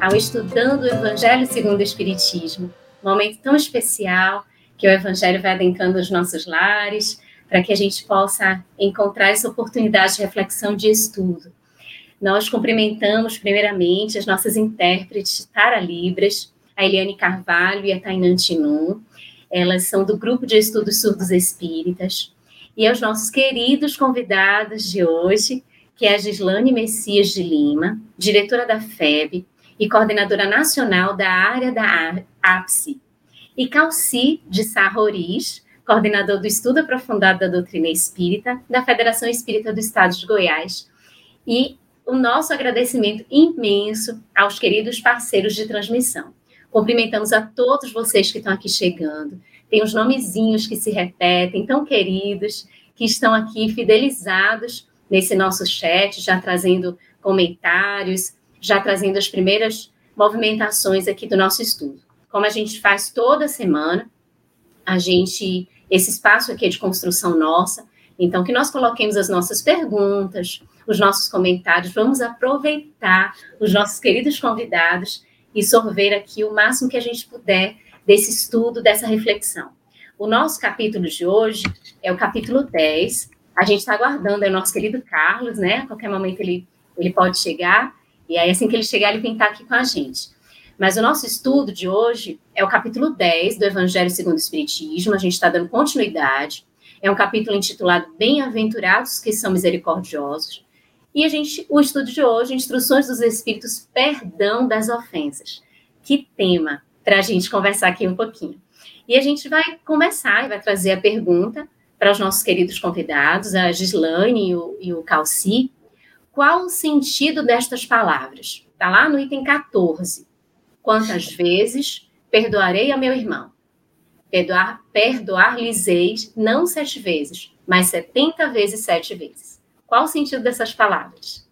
ao Estudando o Evangelho segundo o Espiritismo, um momento tão especial que o Evangelho vai adentrando os nossos lares, para que a gente possa encontrar essa oportunidade de reflexão de estudo. Nós cumprimentamos primeiramente as nossas intérpretes Tara Libras, a Eliane Carvalho e a Tainan Tinum. Elas são do grupo de estudos surdos espíritas. E aos nossos queridos convidados de hoje, que é a Gislane Messias de Lima, diretora da FEB, e coordenadora nacional da área da APSE, e Calci de Sarroris, coordenador do Estudo Aprofundado da Doutrina Espírita da Federação Espírita do Estado de Goiás. E o nosso agradecimento imenso aos queridos parceiros de transmissão. Cumprimentamos a todos vocês que estão aqui chegando. Tem os nomezinhos que se repetem, tão queridos, que estão aqui fidelizados nesse nosso chat, já trazendo comentários, já trazendo as primeiras movimentações aqui do nosso estudo. Como a gente faz toda semana, a gente esse espaço aqui é de construção nossa, então que nós coloquemos as nossas perguntas, os nossos comentários, vamos aproveitar os nossos queridos convidados e sorver aqui o máximo que a gente puder desse estudo, dessa reflexão. O nosso capítulo de hoje é o capítulo 10. A gente está aguardando o nosso querido Carlos, né? A qualquer momento ele, ele pode chegar. E aí, assim que ele chegar, ele vem estar aqui com a gente. Mas o nosso estudo de hoje é o capítulo 10 do Evangelho segundo o Espiritismo, a gente está dando continuidade. É um capítulo intitulado Bem-aventurados que são misericordiosos. E a gente, o estudo de hoje, Instruções dos Espíritos, Perdão das Ofensas. Que tema para a gente conversar aqui um pouquinho. E a gente vai começar e vai trazer a pergunta para os nossos queridos convidados, a Gislaine e o, e o Calci, qual o sentido destas palavras? Está lá no item 14. Quantas vezes perdoarei a meu irmão? Perdoar, perdoar-lhes não sete vezes, mas setenta vezes sete vezes. Qual o sentido dessas palavras?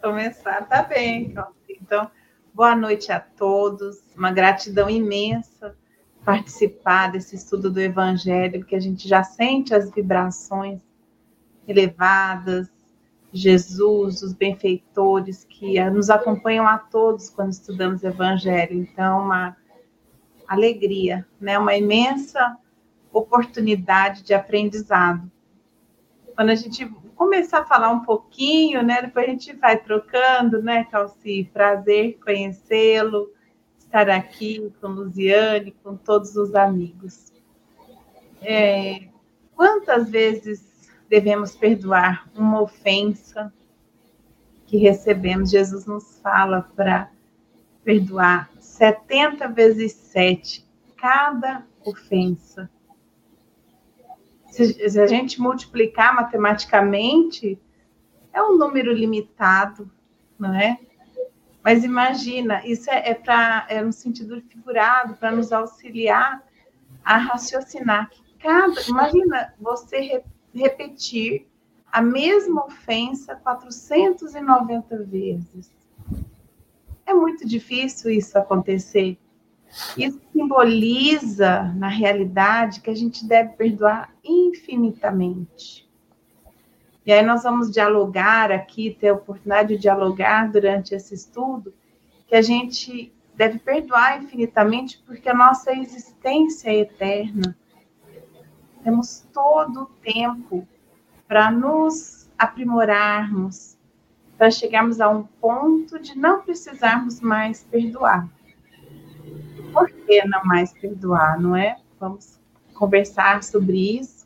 Começar, tá bem. Então, boa noite a todos. Uma gratidão imensa participar desse estudo do Evangelho, porque a gente já sente as vibrações elevadas, Jesus, os benfeitores que nos acompanham a todos quando estudamos Evangelho. Então, uma alegria, né? uma imensa oportunidade de aprendizado. Quando a gente começar a falar um pouquinho, né? Depois a gente vai trocando, né, Calci? Prazer conhecê-lo, estar aqui com Luziane, com todos os amigos. É, quantas vezes devemos perdoar uma ofensa que recebemos. Jesus nos fala para perdoar 70 vezes 7 cada ofensa. Se, se a gente multiplicar matematicamente, é um número limitado, não é? Mas imagina, isso é, é é no sentido figurado, para nos auxiliar a raciocinar que cada, imagina você repetir a mesma ofensa 490 vezes. É muito difícil isso acontecer. Isso simboliza, na realidade, que a gente deve perdoar infinitamente. E aí nós vamos dialogar aqui, ter a oportunidade de dialogar durante esse estudo, que a gente deve perdoar infinitamente porque a nossa existência é eterna temos todo o tempo para nos aprimorarmos, para chegarmos a um ponto de não precisarmos mais perdoar. Por que não mais perdoar, não é? Vamos conversar sobre isso,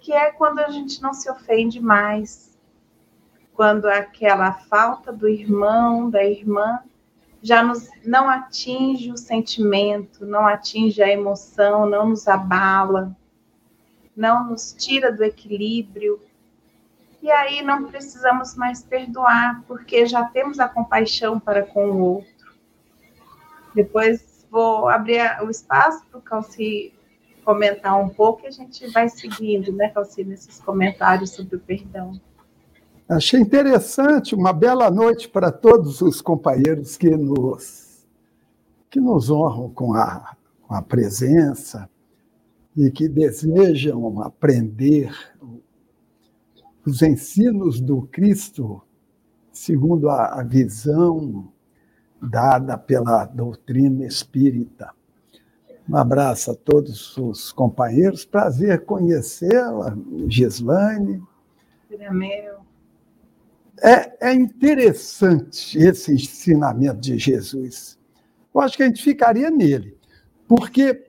que é quando a gente não se ofende mais, quando aquela falta do irmão, da irmã, já nos, não atinge o sentimento, não atinge a emoção, não nos abala não nos tira do equilíbrio. e aí não precisamos mais perdoar, porque já temos a compaixão para com o outro. Depois vou abrir o espaço para o Calci comentar um pouco e a gente vai seguindo, né, Calci, nesses comentários sobre o perdão. Achei interessante, uma bela noite para todos os companheiros que nos, que nos honram com a, com a presença e que desejam aprender os ensinos do Cristo segundo a, visão dada pela doutrina espírita. Um abraço a todos os companheiros, prazer conhecê-la, Gislaine. É meu. É, é interessante esse ensinamento de Jesus. Eu acho que a gente ficaria nele, porque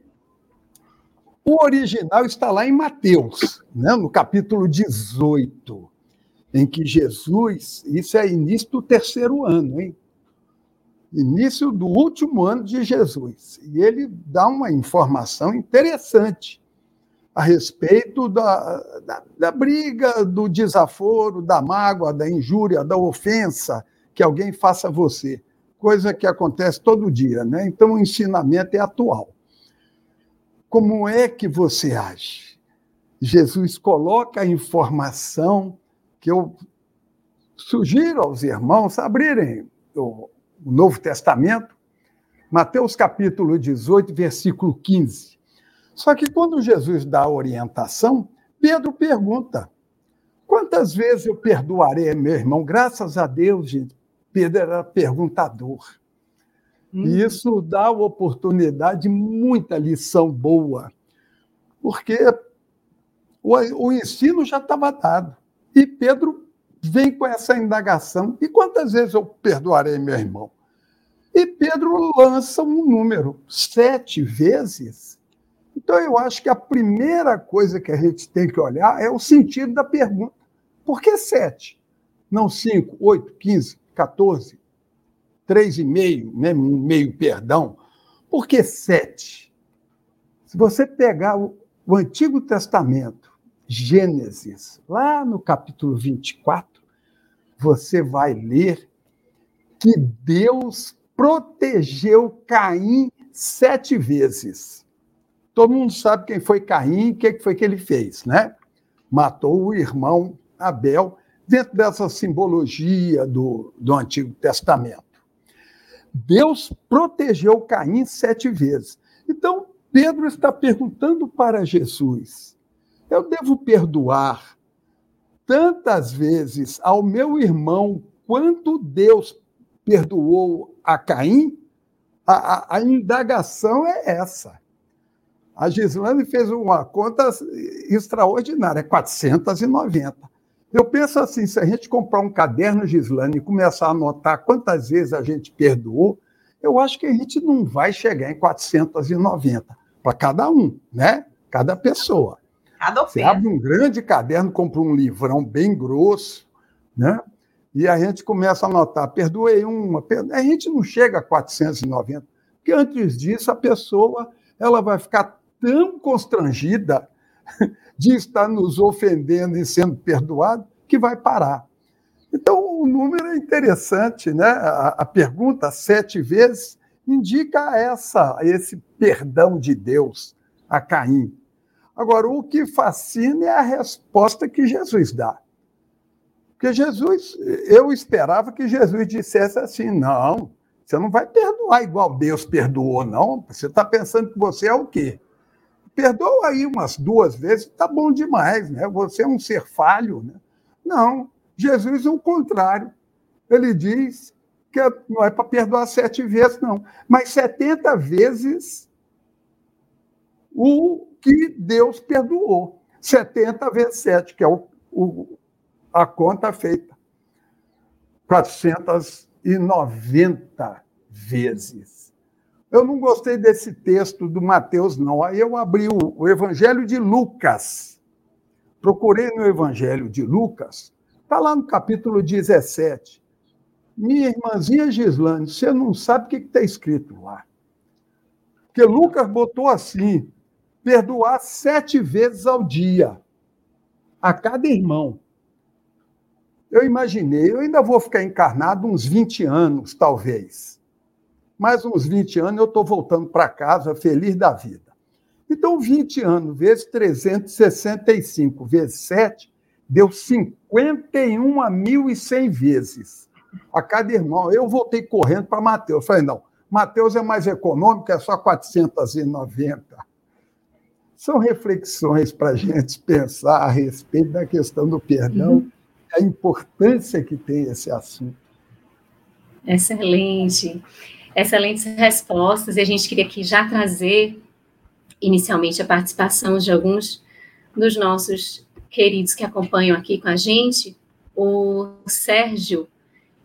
o original está lá em Mateus, né, no capítulo 18, em que Jesus, isso é início do terceiro ano, hein? Início do último ano de Jesus. E ele dá uma informação interessante a respeito da, da, da briga, do desaforo, da mágoa, da injúria, da ofensa que alguém faça a você. Coisa que acontece todo dia, né? Então o ensinamento é atual. Como é que você age? Jesus coloca a informação que eu sugiro aos irmãos abrirem o, Novo Testamento, Mateus capítulo 18, versículo 15. Só que quando Jesus dá a orientação, Pedro pergunta: quantas vezes eu perdoarei meu irmão? Graças a Deus, gente, Pedro era perguntador. Hum. E isso dá oportunidade de muita lição boa, porque o, o ensino já estava dado. E Pedro vem com essa indagação: e quantas vezes eu perdoarei meu irmão? E Pedro lança um número, sete vezes. Então, eu acho que a primeira coisa que a gente tem que olhar é o sentido da pergunta. Por que sete? Não cinco, oito, quinze, 14, 3,5, né, meio perdão. Por que 7? Se você pegar o, o Antigo Testamento, Gênesis, lá no capítulo 24, você vai ler que Deus protegeu Caim sete vezes. Todo mundo sabe quem foi Caim e o que foi que ele fez, né? Matou o irmão Abel dentro dessa simbologia do, do Antigo Testamento. Deus protegeu Caim sete vezes. Então, Pedro está perguntando para Jesus: eu devo perdoar tantas vezes ao meu irmão quanto Deus perdoou a Caim? A, a, a indagação é essa. A Gislane fez uma conta extraordinária, 490. Eu penso assim, se a gente comprar um caderno, Gislane, e começar a anotar quantas vezes a gente perdoou, eu acho que a gente não vai chegar em 490 para cada um, né? Cada pessoa. Cada Você abre um grande caderno, compra um livrão bem grosso, né? E a gente começa a anotar, perdoei uma, a gente não chega a 490, porque antes disso a pessoa ela vai ficar tão constrangida de estar nos ofendendo e sendo perdoado, que vai parar. Então, o número é interessante, né? A, a pergunta, sete vezes, indica essa, esse perdão de Deus a Caim. Agora, o que fascina é a resposta que Jesus dá. Porque Jesus, eu esperava que Jesus dissesse assim: não, você não vai perdoar igual Deus perdoou, não. Você está pensando que você é o quê? Perdoa aí umas duas vezes, tá bom demais, né? Você é um ser falho, né? Não, Jesus é o contrário. Ele diz que não é para perdoar sete vezes, não, mas setenta vezes o que Deus perdoou. Setenta vezes sete, que é o, o, a conta feita. 490 vezes. Eu não gostei desse texto do Mateus, não. Aí eu abri o, o Evangelho de Lucas. Procurei no Evangelho de Lucas, está lá no capítulo 17. Minha irmãzinha Gislane, você não sabe o que está escrito lá. Porque Lucas botou assim: perdoar sete vezes ao dia, a cada irmão. eu imaginei, eu ainda vou ficar encarnado uns 20 anos, talvez. Mais uns 20 anos eu estou voltando para casa feliz da vida. Então, 20 anos vezes 365 vezes 7 deu 51.100 vezes a cada irmão. Eu voltei correndo para Mateus. Falei, não, Mateus é mais econômico, é só 490. São reflexões para a gente pensar a respeito da questão do perdão, uhum. a importância que tem esse assunto. Excelente. Excelentes respostas. E a gente queria aqui já trazer, inicialmente, a participação de alguns dos nossos queridos que acompanham aqui com a gente. O Sérgio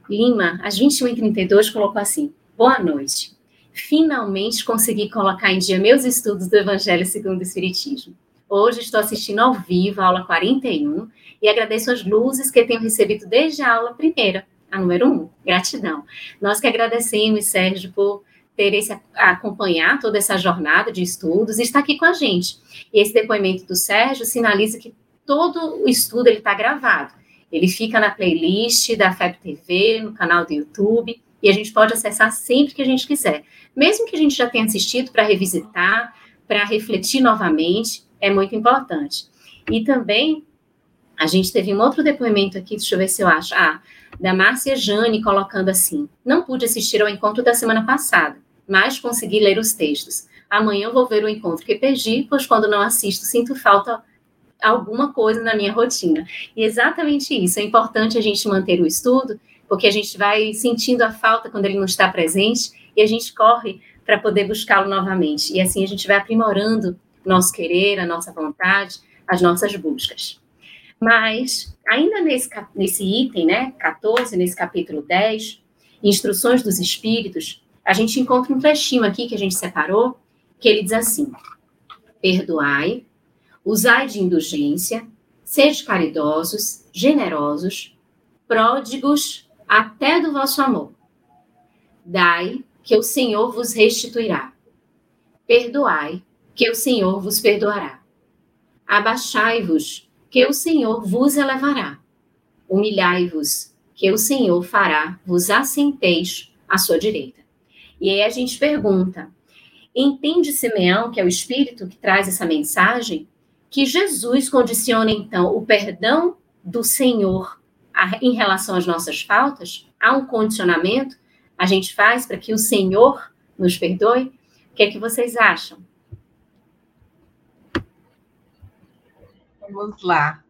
Lima, às 21h32, colocou assim: Boa noite. Finalmente consegui colocar em dia meus estudos do Evangelho segundo o Espiritismo. Hoje estou assistindo ao vivo a aula 41 e agradeço as luzes que tenho recebido desde a aula primeira, a número 1. Gratidão. Nós que agradecemos, Sérgio, por ter esse acompanhar toda essa jornada de estudos e estar aqui com a gente. E esse depoimento do Sérgio sinaliza que todo o estudo ele está gravado. Ele fica na playlist da FEB TV, no canal do YouTube, e a gente pode acessar sempre que a gente quiser. Mesmo que a gente já tenha assistido para revisitar, para refletir novamente, é muito importante. E também, a gente teve um outro depoimento aqui, deixa eu ver se eu acho. Ah, da Márcia Jane colocando assim: Não pude assistir ao encontro da semana passada, mas consegui ler os textos. Amanhã vou ver o encontro que perdi, pois quando não assisto, sinto falta alguma coisa na minha rotina. E exatamente isso, é importante a gente manter o estudo, porque a gente vai sentindo a falta quando ele não está presente e a gente corre para poder buscá-lo novamente. E assim a gente vai aprimorando nosso querer, a nossa vontade, as nossas buscas. Mas, ainda nesse, nesse item, né, 14, nesse capítulo 10, Instruções dos Espíritos, a gente encontra um trechinho aqui que a gente separou, que ele diz assim: Perdoai Usai de indulgência, sede caridosos, generosos, pródigos até do vosso amor. Dai, que o Senhor vos restituirá. Perdoai, que o Senhor vos perdoará. Abaixai-vos, que o Senhor vos elevará. Humilhai-vos, que o Senhor fará vos assenteis à sua direita. E aí a gente pergunta: entende Simeão, que é o Espírito que traz essa mensagem, que Jesus condiciona, então, o perdão do Senhor em relação às nossas faltas? Há um condicionamento? A gente faz para que o Senhor nos perdoe? O que é que vocês acham? Vamos lá.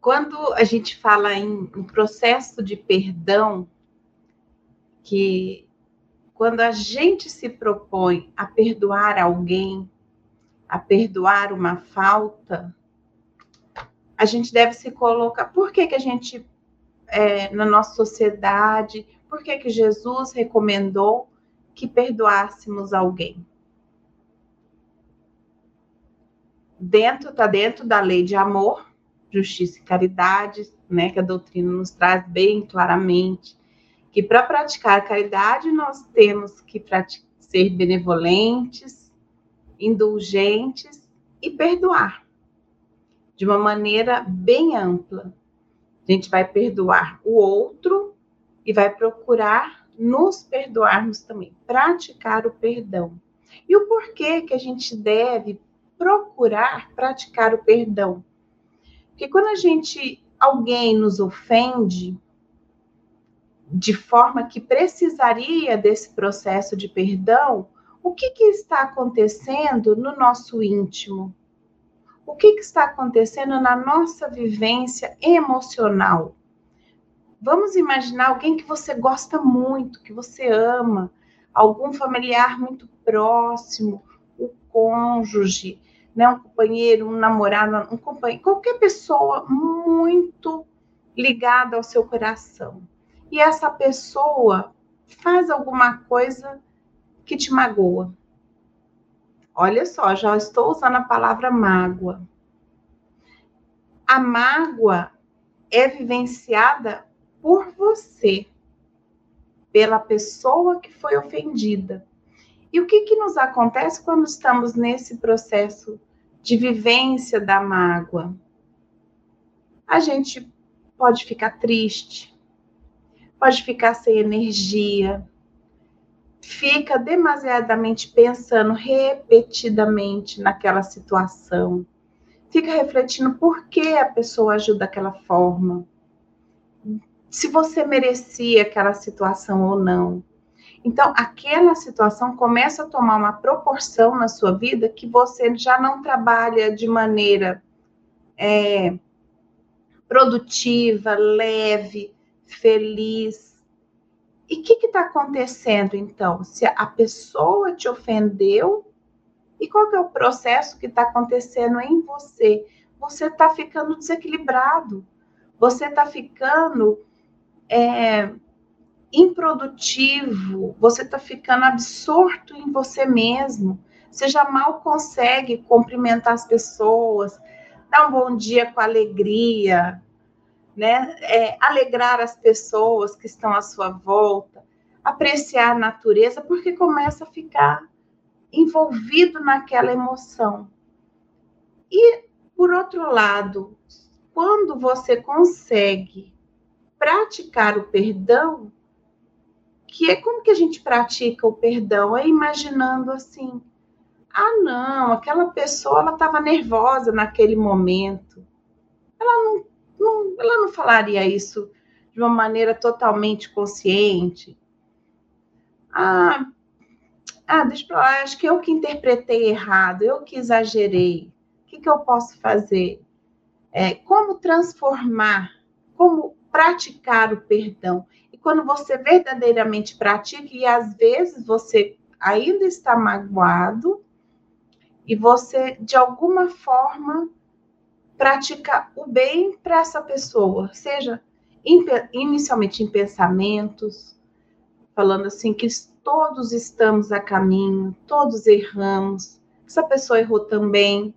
Quando a gente fala em, em processo de perdão, que quando a gente se propõe a perdoar alguém, a perdoar uma falta, a gente deve se colocar. Por que, que a gente, é, na nossa sociedade, por que, que Jesus recomendou que perdoássemos alguém? Dentro, está dentro da lei de amor, justiça e caridade, né, que a doutrina nos traz bem claramente, que para praticar caridade nós temos que ser benevolentes, indulgentes e perdoar de uma maneira bem ampla. A gente vai perdoar o outro e vai procurar nos perdoarmos também, praticar o perdão. E o porquê que a gente deve procurar praticar o perdão? Porque quando a gente alguém nos ofende de forma que precisaria desse processo de perdão, o que, que está acontecendo no nosso íntimo? O que, que está acontecendo na nossa vivência emocional? Vamos imaginar alguém que você gosta muito, que você ama, algum familiar muito próximo, o cônjuge, né, um companheiro, um namorado, um companheiro, qualquer pessoa muito ligada ao seu coração. E essa pessoa faz alguma coisa que te magoa. Olha só, já estou usando a palavra mágoa. A mágoa é vivenciada por você, pela pessoa que foi ofendida. E o que, que nos acontece quando estamos nesse processo de vivência da mágoa? A gente pode ficar triste, pode ficar sem energia, fica demasiadamente pensando repetidamente naquela situação, fica refletindo por que a pessoa agiu daquela forma, se você merecia aquela situação ou não. Então, aquela situação começa a tomar uma proporção na sua vida que você já não trabalha de maneira é, produtiva, leve, feliz. E o que está acontecendo então? Se a pessoa te ofendeu, e qual que é o processo que está acontecendo em você? Você está ficando desequilibrado, você está ficando é, improdutivo, você está ficando absorto em você mesmo, você já mal consegue cumprimentar as pessoas, dar um bom dia com alegria, né? É, alegrar as pessoas que estão à sua volta, apreciar a natureza, porque começa a ficar envolvido naquela emoção. E, por outro lado, quando você consegue praticar o perdão, que é como que a gente pratica o perdão? É imaginando assim, ah, não, aquela pessoa ela estava nervosa naquele momento. Ela não, não, ela não falaria isso de uma maneira totalmente consciente. Ah, ah, deixa eu lá, acho que eu que interpretei errado, eu que exagerei. O que, que eu posso fazer? É, como transformar, como praticar o perdão. Quando você verdadeiramente pratica, e às vezes você ainda está magoado, e você, de alguma forma, pratica o bem para essa pessoa, seja inicialmente em pensamentos, falando assim que todos estamos a caminho, todos erramos, essa pessoa errou também,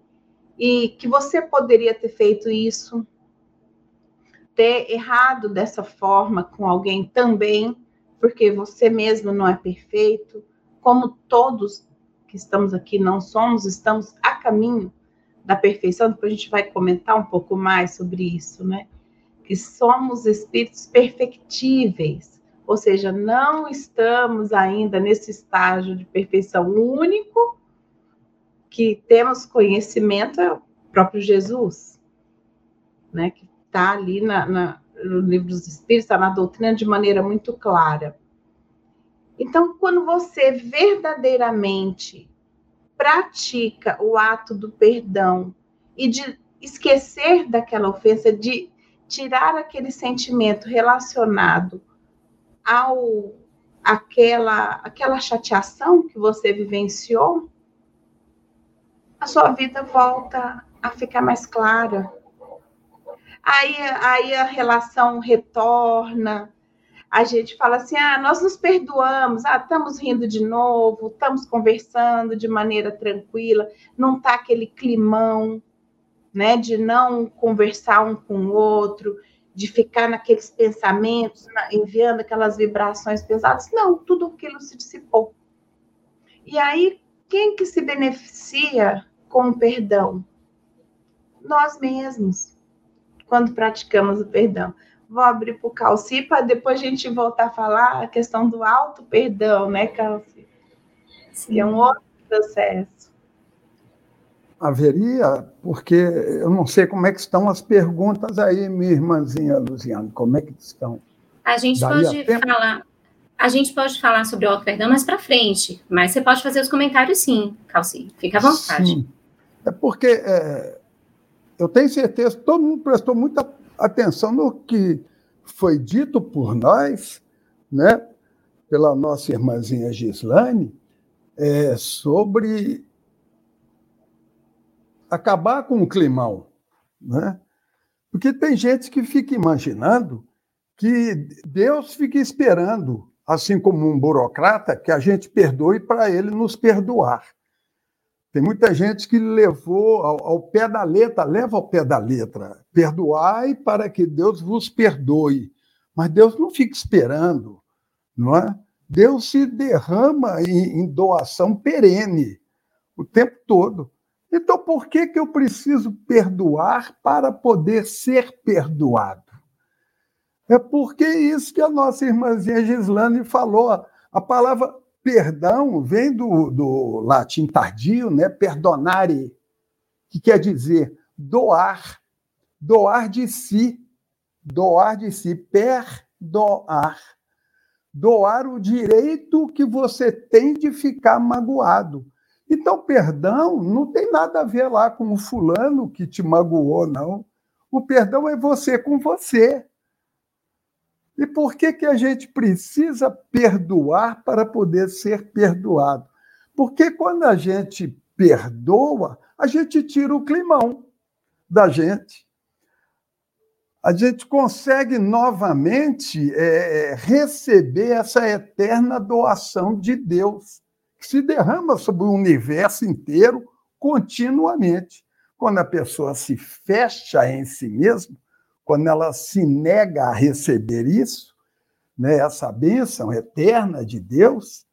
e que você poderia ter feito isso, ter errado dessa forma com alguém também, porque você mesmo não é perfeito, como todos que estamos aqui não somos, estamos a caminho da perfeição, depois a gente vai comentar um pouco mais sobre isso, né? Que somos espíritos perfectíveis, ou seja, não estamos ainda nesse estágio de perfeição único, que temos conhecimento é o próprio Jesus, né? Que está ali na, na, no livro dos Espíritos, está na doutrina de maneira muito clara. Então, quando você verdadeiramente pratica o ato do perdão e de esquecer daquela ofensa, de tirar aquele sentimento relacionado ao aquela aquela chateação que você vivenciou, a sua vida volta a ficar mais clara. Aí, aí a relação retorna, a gente fala assim: ah, nós nos perdoamos, ah, estamos rindo de novo, estamos conversando de maneira tranquila, não está aquele climão, né, de não conversar um com o outro, de ficar naqueles pensamentos, enviando aquelas vibrações pesadas. Não, tudo aquilo se dissipou. E aí, quem que se beneficia com o perdão? Nós mesmos, quando praticamos o perdão vou abrir para o Calci para depois a gente voltar a falar a questão do auto perdão, né, Calci? Que é um outro processo. Haveria, porque eu não sei como é que estão as perguntas aí, minha irmãzinha Luciana, como é que estão? A gente Daria pode tempo? falar, a gente pode falar sobre o auto perdão mais para frente, mas você pode fazer os comentários sim, Calci, fica à vontade. Sim. É porque é, eu tenho certeza, todo mundo prestou muita atenção no que foi dito por nós, né, pela nossa irmãzinha Gislane, é, sobre acabar com o climão. Né? Porque tem gente que fica imaginando que Deus fica esperando, assim como um burocrata, que a gente perdoe para ele nos perdoar. Tem muita gente que levou ao, ao, pé da letra, leva ao pé da letra, perdoai para que Deus vos perdoe. Mas Deus não fica esperando, não é? Deus se derrama em, em doação perene o tempo todo. Então, por que, que eu preciso perdoar para poder ser perdoado? É porque isso que a nossa irmãzinha Gislane falou. A palavra perdão vem do, do latim tardio, né? perdonare, que quer dizer doar, doar de si, doar de si, perdoar. Doar o direito que você tem de ficar magoado. Então, perdão não tem nada a ver lá com o fulano que te magoou, não. O perdão é você com você. E por que, que a gente precisa perdoar para poder ser perdoado? Porque quando a gente perdoa, a gente tira o climão da gente. A gente consegue novamente é, receber essa eterna doação de Deus, que se derrama sobre o universo inteiro continuamente. Quando a pessoa se fecha em si mesma, quando ela se nega a receber isso, né, essa bênção eterna de Deus,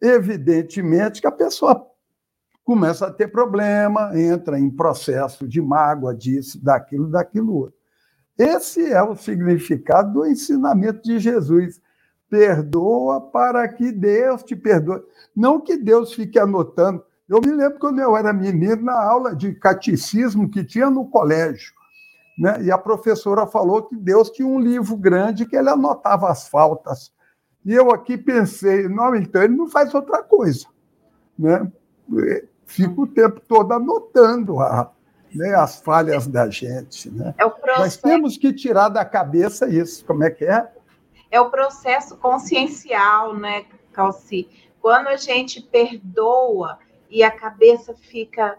evidentemente que a pessoa começa a ter problema, entra em processo de mágoa disso, daquilo, daquilo outro. Esse é o significado do ensinamento de Jesus. Perdoa para que Deus te perdoe. Não que Deus fique anotando. Eu me lembro quando eu era menino, na aula de catecismo que tinha no colégio. Né? E a professora falou que Deus tinha um livro grande que ele anotava as faltas. E eu aqui pensei, não, então ele não faz outra coisa. Né? Fica o tempo todo anotando a, né, as falhas da gente. Né? É o processo... Nós temos que tirar da cabeça isso. Como é que é? É o processo consciencial, né, Calci? Quando a gente perdoa e a cabeça fica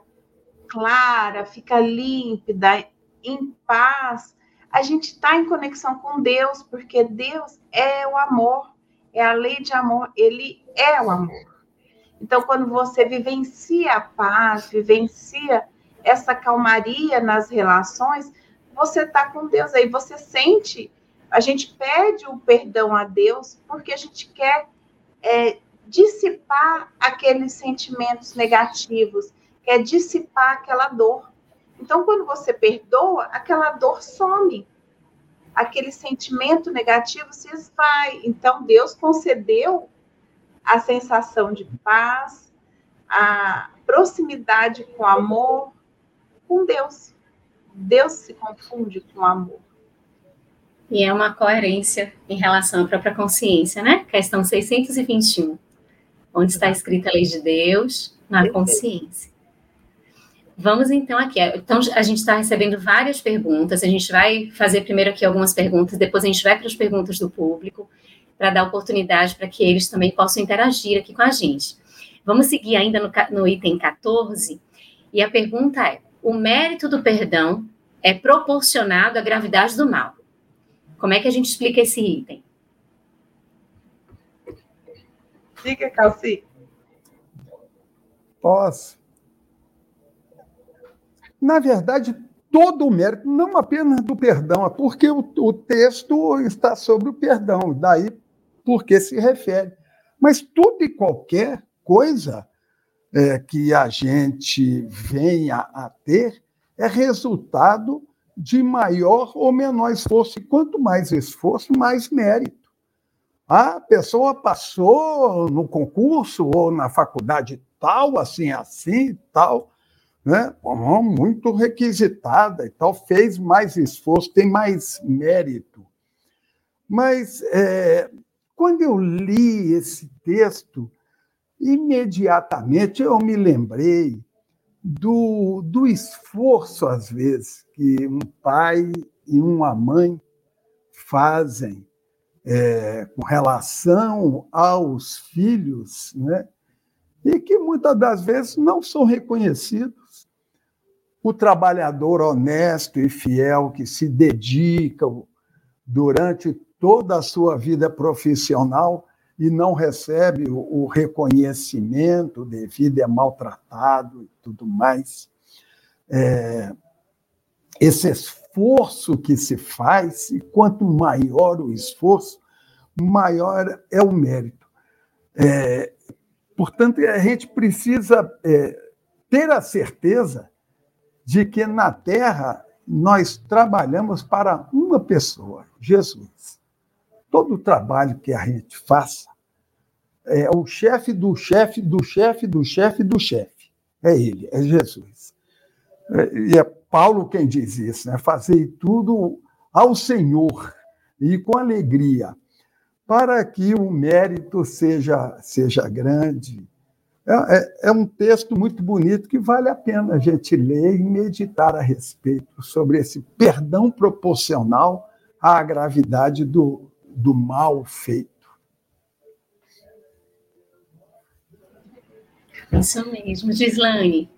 clara, fica límpida, em paz, a gente está em conexão com Deus, porque Deus é o amor, é a lei de amor, ele é o amor. Então, quando você vivencia a paz, vivencia essa calmaria nas relações, você está com Deus aí, você sente. A gente pede o perdão a Deus porque a gente quer é, dissipar aqueles sentimentos negativos, quer dissipar aquela dor. Então, quando você perdoa, aquela dor some. Aquele sentimento negativo se esvai. Então, Deus concedeu a sensação de paz, a proximidade com o amor, com Deus. Deus se confunde com o amor. E é uma coerência em relação à própria consciência, né? Questão 621, onde está escrita a lei de Deus na consciência. Vamos então aqui. Então, a gente está recebendo várias perguntas. A gente vai fazer primeiro aqui algumas perguntas, depois a gente vai para as perguntas do público, para dar oportunidade para que eles também possam interagir aqui com a gente. Vamos seguir ainda no, no item 14, e a pergunta é: o mérito do perdão é proporcionado à gravidade do mal? Como é que a gente explica esse item? Diga, Calci. Posso. Na verdade, todo o mérito, não apenas do perdão, é porque o, o texto está sobre o perdão, daí porque se refere. Mas tudo e qualquer coisa é, que a gente venha a ter é resultado de maior ou menor esforço. E quanto mais esforço, mais mérito. A pessoa passou no concurso ou na faculdade tal, assim, assim, tal, né? muito requisitada e tal, fez mais esforço, tem mais mérito. Mas é, quando eu li esse texto, imediatamente eu me lembrei do, do esforço, às vezes, que um pai e uma mãe fazem é, com relação aos filhos, né? e que muitas das vezes não são reconhecidos o trabalhador honesto e fiel que se dedica durante toda a sua vida profissional e não recebe o reconhecimento devido, é maltratado e tudo mais. É, esse esforço que se faz, e quanto maior o esforço, maior é o mérito. É, portanto, a gente precisa é, ter a certeza de que na Terra nós trabalhamos para uma pessoa, Jesus. Todo o trabalho que a gente faça é o chefe do chefe do chefe do chefe do chefe. É ele, é Jesus. É, e é Paulo quem diz isso, né? Fazer tudo ao Senhor e com alegria, para que o mérito seja, seja grande é, é, é, um texto muito bonito que vale a pena a gente ler e meditar a respeito sobre esse perdão proporcional à gravidade do, do mal feito. Isso mesmo, Gislaine.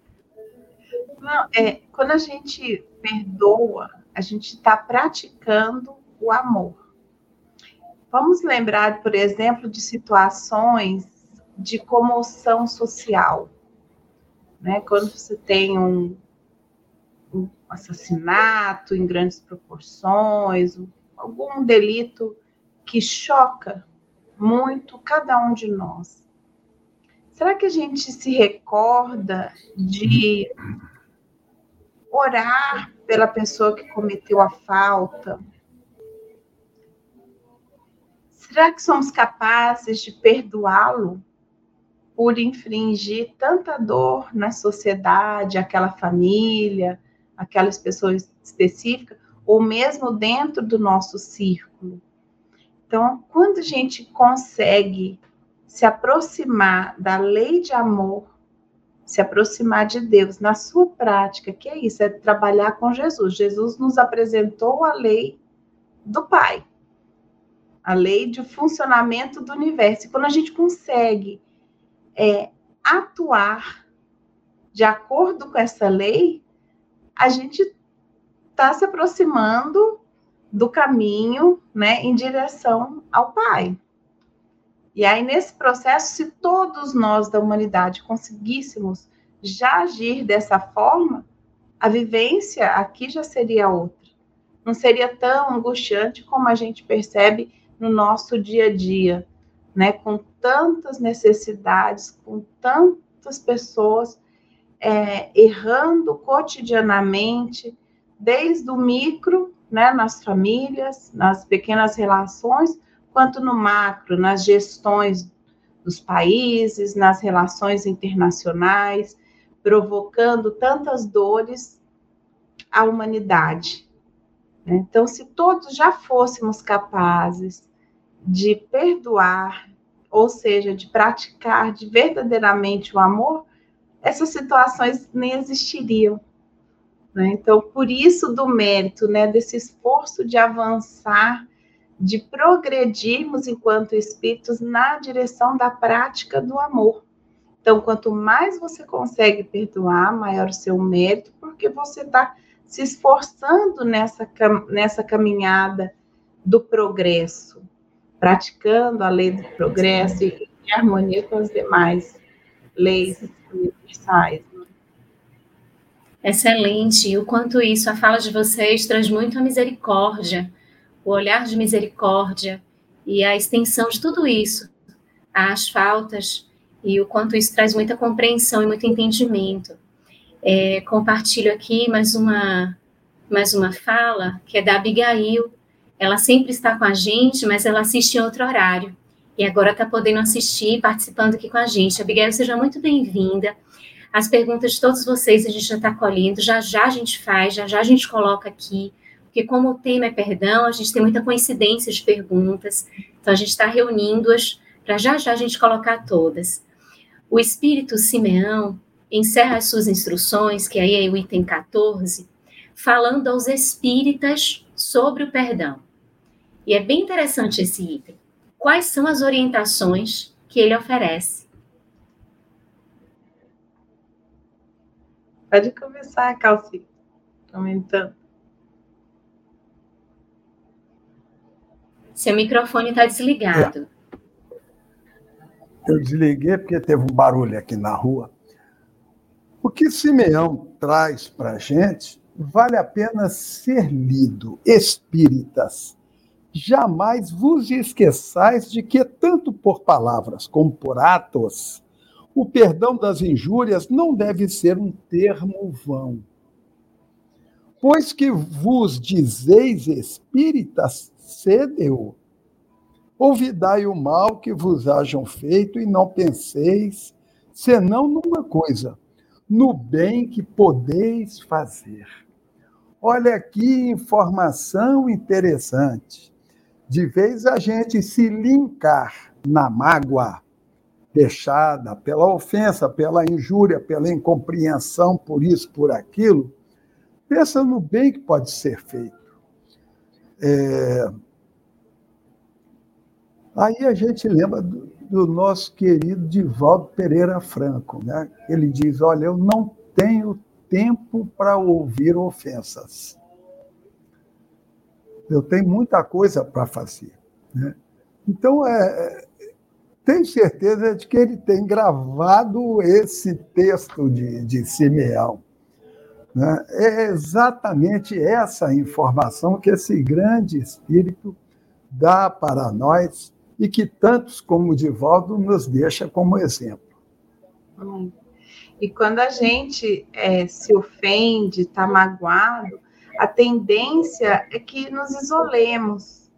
Não, é, quando a gente perdoa, a gente está praticando o amor. Vamos lembrar, por exemplo, de situações de comoção social. Né? Quando você tem um, um assassinato em grandes proporções, algum delito que choca muito cada um de nós. Será que a gente se recorda de orar pela pessoa que cometeu a falta? Será que somos capazes de perdoá-lo? Por infringir tanta dor na sociedade, aquela família, aquelas pessoas específicas, ou mesmo dentro do nosso círculo. Então, quando a gente consegue se aproximar da lei de amor, se aproximar de Deus na sua prática, que é isso, é trabalhar com Jesus. Jesus nos apresentou a lei do Pai, a lei de funcionamento do universo. E quando a gente consegue é, atuar de acordo com essa lei, a gente está se aproximando do caminho, né, em direção ao Pai. E aí, nesse processo, se todos nós da humanidade conseguíssemos já agir dessa forma, a vivência aqui já seria outra. Não seria tão angustiante como a gente percebe no nosso dia a dia, né, com tantas necessidades, com tantas pessoas é, errando cotidianamente, desde o micro, né, nas famílias, nas pequenas relações, quanto no macro, nas gestões dos países, nas relações internacionais, provocando tantas dores à humanidade. Né. Então, se todos já fôssemos capazes de perdoar, ou seja, de praticar de verdadeiramente o amor, essas situações nem existiriam. Né? Então, por isso do mérito, né, desse esforço de avançar, de progredirmos enquanto espíritos na direção da prática do amor. Então, quanto mais você consegue perdoar, maior o seu mérito, porque você está se esforçando nessa, nessa caminhada do progresso praticando a lei do progresso e em harmonia com as demais leis universais. Né? Excelente. E o quanto isso, a fala de vocês traz muito a misericórdia, o olhar de misericórdia e a extensão de tudo isso às faltas e o quanto isso traz muita compreensão e muito entendimento. É, compartilho aqui mais uma mais uma fala que é da Abigail, ela sempre está com a gente, mas ela assiste em outro horário. E agora está podendo assistir, participando aqui com a gente. Abigail, seja muito bem-vinda. As perguntas de todos vocês a gente já está colhendo, já já a gente faz, já já a gente coloca aqui, porque como o tema é perdão, a gente tem muita coincidência de perguntas, então a gente está reunindo-as para já já a gente colocar todas. O Espírito Simeão encerra as suas instruções, que aí é o item 14, falando aos espíritas sobre o perdão. E é bem interessante esse item. Quais são as orientações que ele oferece? Pode começar, Calci, comentando. Seu microfone está desligado. Eu desliguei porque teve um barulho aqui na rua. O que Simeão traz para a gente vale a pena ser lido. Espíritas, jamais vos esqueçais de que, tanto por palavras como por atos, o perdão das injúrias não deve ser um termo vão. Pois que vos dizeis espíritas, cedeu. Ouvidai o mal que vos hajam feito e não penseis, senão numa coisa, no bem que podeis fazer. Olha aqui informação interessante. De vez a gente se linkar na mágoa deixada pela ofensa, pela injúria, pela incompreensão, por isso, por aquilo, pensa no bem que pode ser feito. É... Aí a gente lembra do, do nosso querido Divaldo Pereira Franco, né? Ele diz: Olha, eu não tenho tempo para ouvir ofensas. Eu tenho muita coisa para fazer. Né? Então, é, é, tenho certeza de que ele tem gravado esse texto de, de Simeão. Né? É exatamente essa informação que esse grande espírito dá para nós e que tantos como o Divaldo nos deixa como exemplo. Hum. E quando a gente é, se ofende, está magoado, a tendência é que nos isolemos,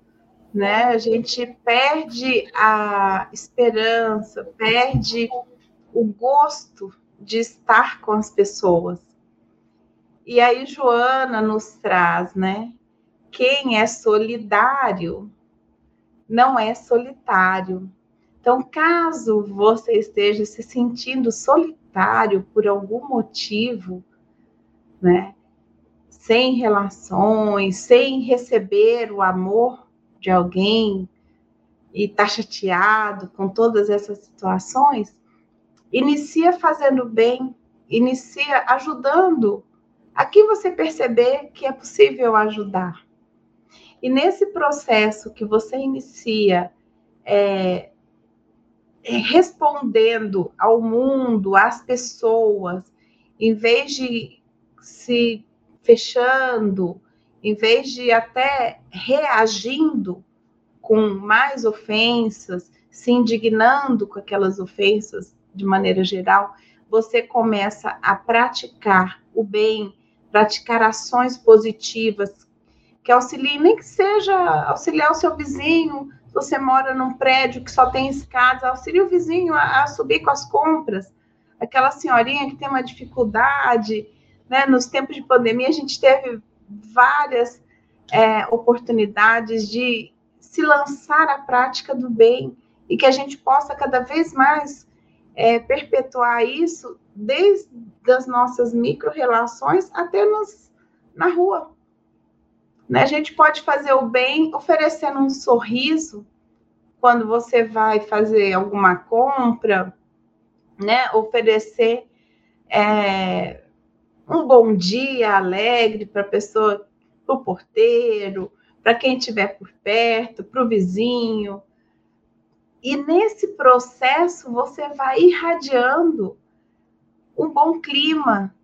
né? A gente perde a esperança, perde o gosto de estar com as pessoas. E aí Joana nos traz, né? Quem é solidário não é solitário. Então, caso você esteja se sentindo solitário, por algum motivo, né? Sem relações, sem receber o amor de alguém e tá chateado com todas essas situações, inicia fazendo bem, inicia ajudando a quem você perceber que é possível ajudar. E nesse processo que você inicia é, é, respondendo ao mundo, às pessoas, em vez de se fechando, em vez de até reagindo com mais ofensas, se indignando com aquelas ofensas de maneira geral, você começa a praticar o bem, praticar ações positivas que auxiliem, nem que seja auxiliar o seu vizinho, você mora num prédio que só tem escadas, auxilia o vizinho a, a subir com as compras. Aquela senhorinha que tem uma dificuldade, né? Nos tempos de pandemia, a gente teve várias é, oportunidades de se lançar à prática do bem e que a gente possa cada vez mais é, perpetuar isso desde as nossas micro-relações até nos, na rua, né? A gente pode fazer o bem oferecendo um sorriso quando você vai fazer alguma compra, né? Oferecer é, um bom dia alegre para a pessoa, para o porteiro, para quem estiver por perto, para o vizinho. E nesse processo você vai irradiando um bom clima,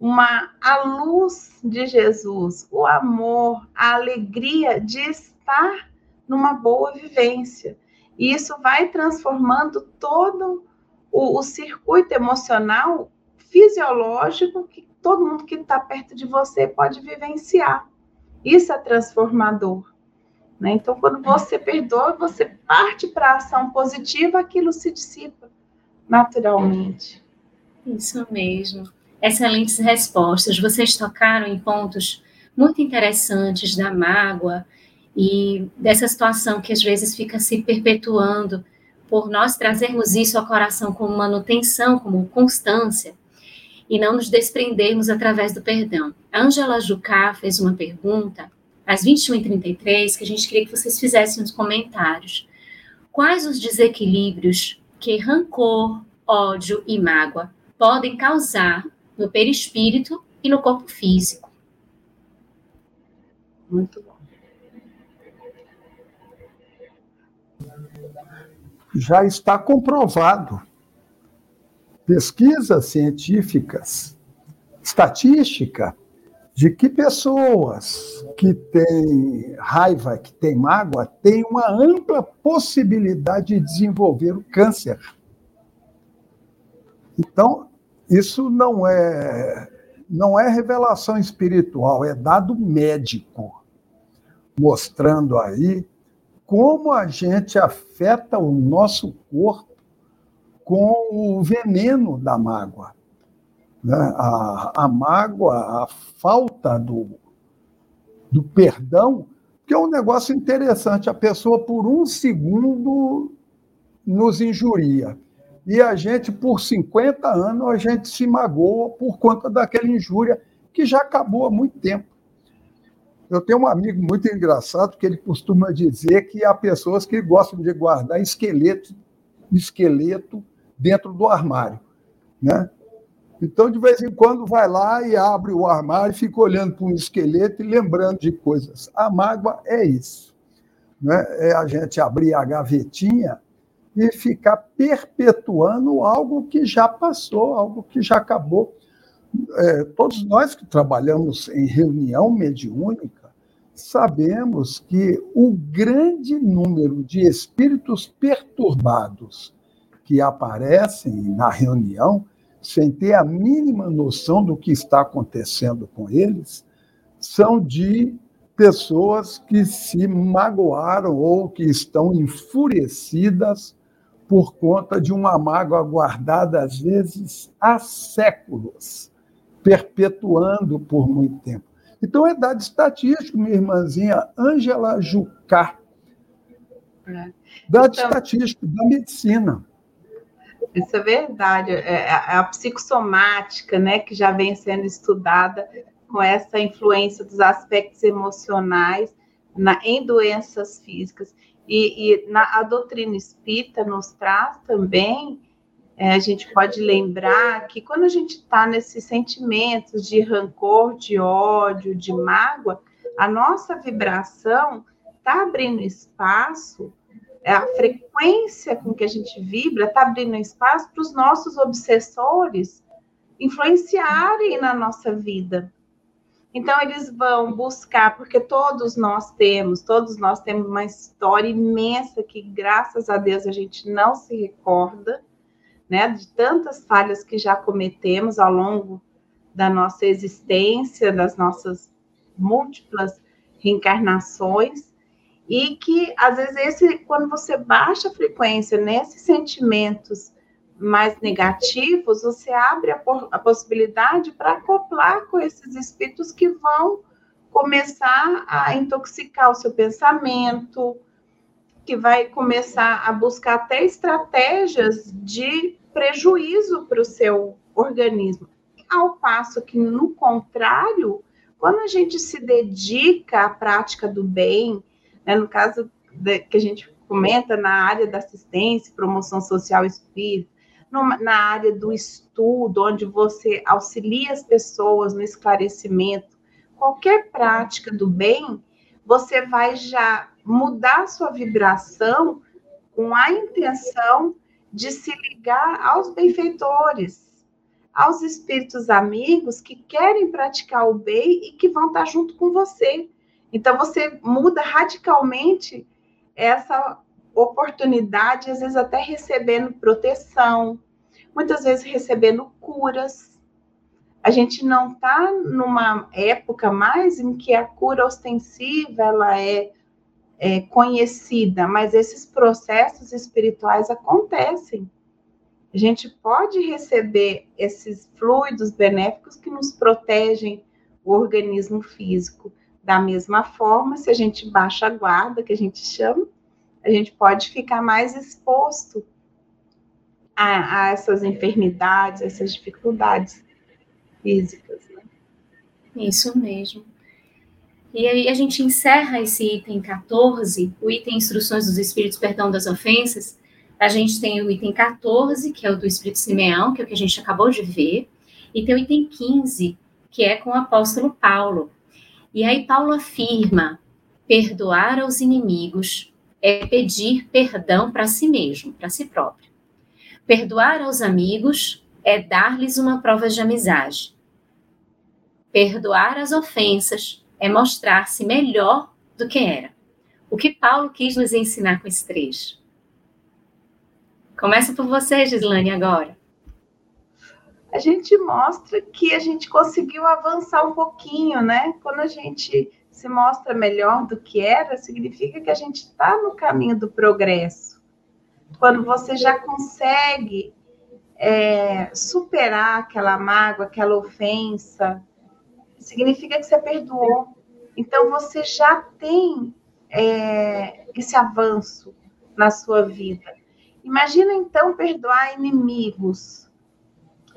uma a luz de Jesus, o amor, a alegria de estar numa boa vivência. E isso vai transformando todo o, o circuito emocional, fisiológico, que todo mundo que está perto de você pode vivenciar. Isso é transformador. Né? Então, quando você perdoa, você parte para a ação positiva, aquilo se dissipa naturalmente. Isso mesmo excelentes respostas. Vocês tocaram em pontos muito interessantes da mágoa e dessa situação que às vezes fica se perpetuando por nós trazermos isso ao coração como manutenção, como constância, e não nos desprendermos através do perdão. A Angela Jucá fez uma pergunta às 21h33 que a gente queria que vocês fizessem os comentários. Quais os desequilíbrios que rancor, ódio e mágoa podem causar no perispírito e no corpo físico. Muito bom. Já está comprovado. Pesquisas científicas, estatística, de que pessoas que têm raiva, que têm mágoa, têm uma ampla possibilidade de desenvolver o câncer. Então, isso não é não é revelação espiritual, é dado médico, mostrando aí como a gente afeta o nosso corpo com o veneno da mágoa. Né? A, a mágoa, a falta do, do perdão, que é um negócio interessante. A pessoa, por um segundo, nos injuria. E a gente, por 50 anos, a gente se magoa por conta daquela injúria que já acabou há muito tempo. Eu tenho um amigo muito engraçado que ele costuma dizer que há pessoas que gostam de guardar esqueleto, esqueleto dentro do armário, né? Então, de vez em quando, vai lá e abre o armário, fica olhando para um esqueleto e lembrando de coisas. A mágoa é isso. Né? É a gente abrir a gavetinha e ficar perpetuando algo que já passou, algo que já acabou. É, todos nós que trabalhamos em reunião mediúnica sabemos que o grande número de espíritos perturbados que aparecem na reunião sem ter a mínima noção do que está acontecendo com eles, são de pessoas que se magoaram ou que estão enfurecidas por conta de uma mágoa guardada, às vezes, há séculos, perpetuando por muito tempo. Então, é dado estatístico, minha irmãzinha Ângela Jucá. É. Dado então, estatístico da medicina. Isso é verdade. É, é a psicossomática, né, que já vem sendo estudada com essa influência dos aspectos emocionais na, em doenças físicas. E, e na, a doutrina espírita nos traz também, é, a gente pode lembrar que quando a gente está nesses sentimentos de rancor, de ódio, de mágoa, a nossa vibração está abrindo espaço é a frequência com que a gente vibra está abrindo espaço para os nossos obsessores influenciarem na nossa vida. Então eles vão buscar, porque todos nós temos, todos nós temos uma história imensa que graças a Deus a gente não se recorda, né, de tantas falhas que já cometemos ao longo da nossa existência, das nossas múltiplas reencarnações e que às vezes esse quando você baixa a frequência nesses sentimentos mais negativos, você abre a, a possibilidade para acoplar com esses espíritos que vão começar a intoxicar o seu pensamento, que vai começar a buscar até estratégias de prejuízo para o seu organismo. Ao passo que, no contrário, quando a gente se dedica à prática do bem, né? No caso de, que a gente comenta na área da assistência, promoção social espírita, na área do estudo, onde você auxilia as pessoas no esclarecimento, qualquer prática do bem, você vai já mudar sua vibração com a intenção de se ligar aos benfeitores, aos espíritos amigos que querem praticar o bem e que vão estar junto com você. Então, você muda radicalmente essa oportunidade, às vezes até recebendo proteção, muitas vezes recebendo curas. A gente não está numa época mais em que a cura ostensiva ela é, é conhecida, mas esses processos espirituais acontecem. A gente pode receber esses fluidos benéficos que nos protegem o organismo físico. Da mesma forma, se a gente baixa a guarda, que a gente chama, a gente pode ficar mais exposto a, a essas enfermidades, essas dificuldades físicas. Né? Isso mesmo. E aí a gente encerra esse item 14, o item Instruções dos Espíritos Perdão das Ofensas. A gente tem o item 14, que é o do Espírito Simeão, que é o que a gente acabou de ver, e tem o item 15, que é com o apóstolo Paulo. E aí Paulo afirma: perdoar aos inimigos é pedir perdão para si mesmo, para si próprio. Perdoar aos amigos é dar-lhes uma prova de amizade. Perdoar as ofensas é mostrar-se melhor do que era. O que Paulo quis nos ensinar com esse trecho? Começa por você, Gislane, agora. A gente mostra que a gente conseguiu avançar um pouquinho, né? Quando a gente se mostra melhor do que era, significa que a gente está no caminho do progresso. Quando você já consegue é, superar aquela mágoa, aquela ofensa, significa que você perdoou. Então você já tem é, esse avanço na sua vida. Imagina então perdoar inimigos.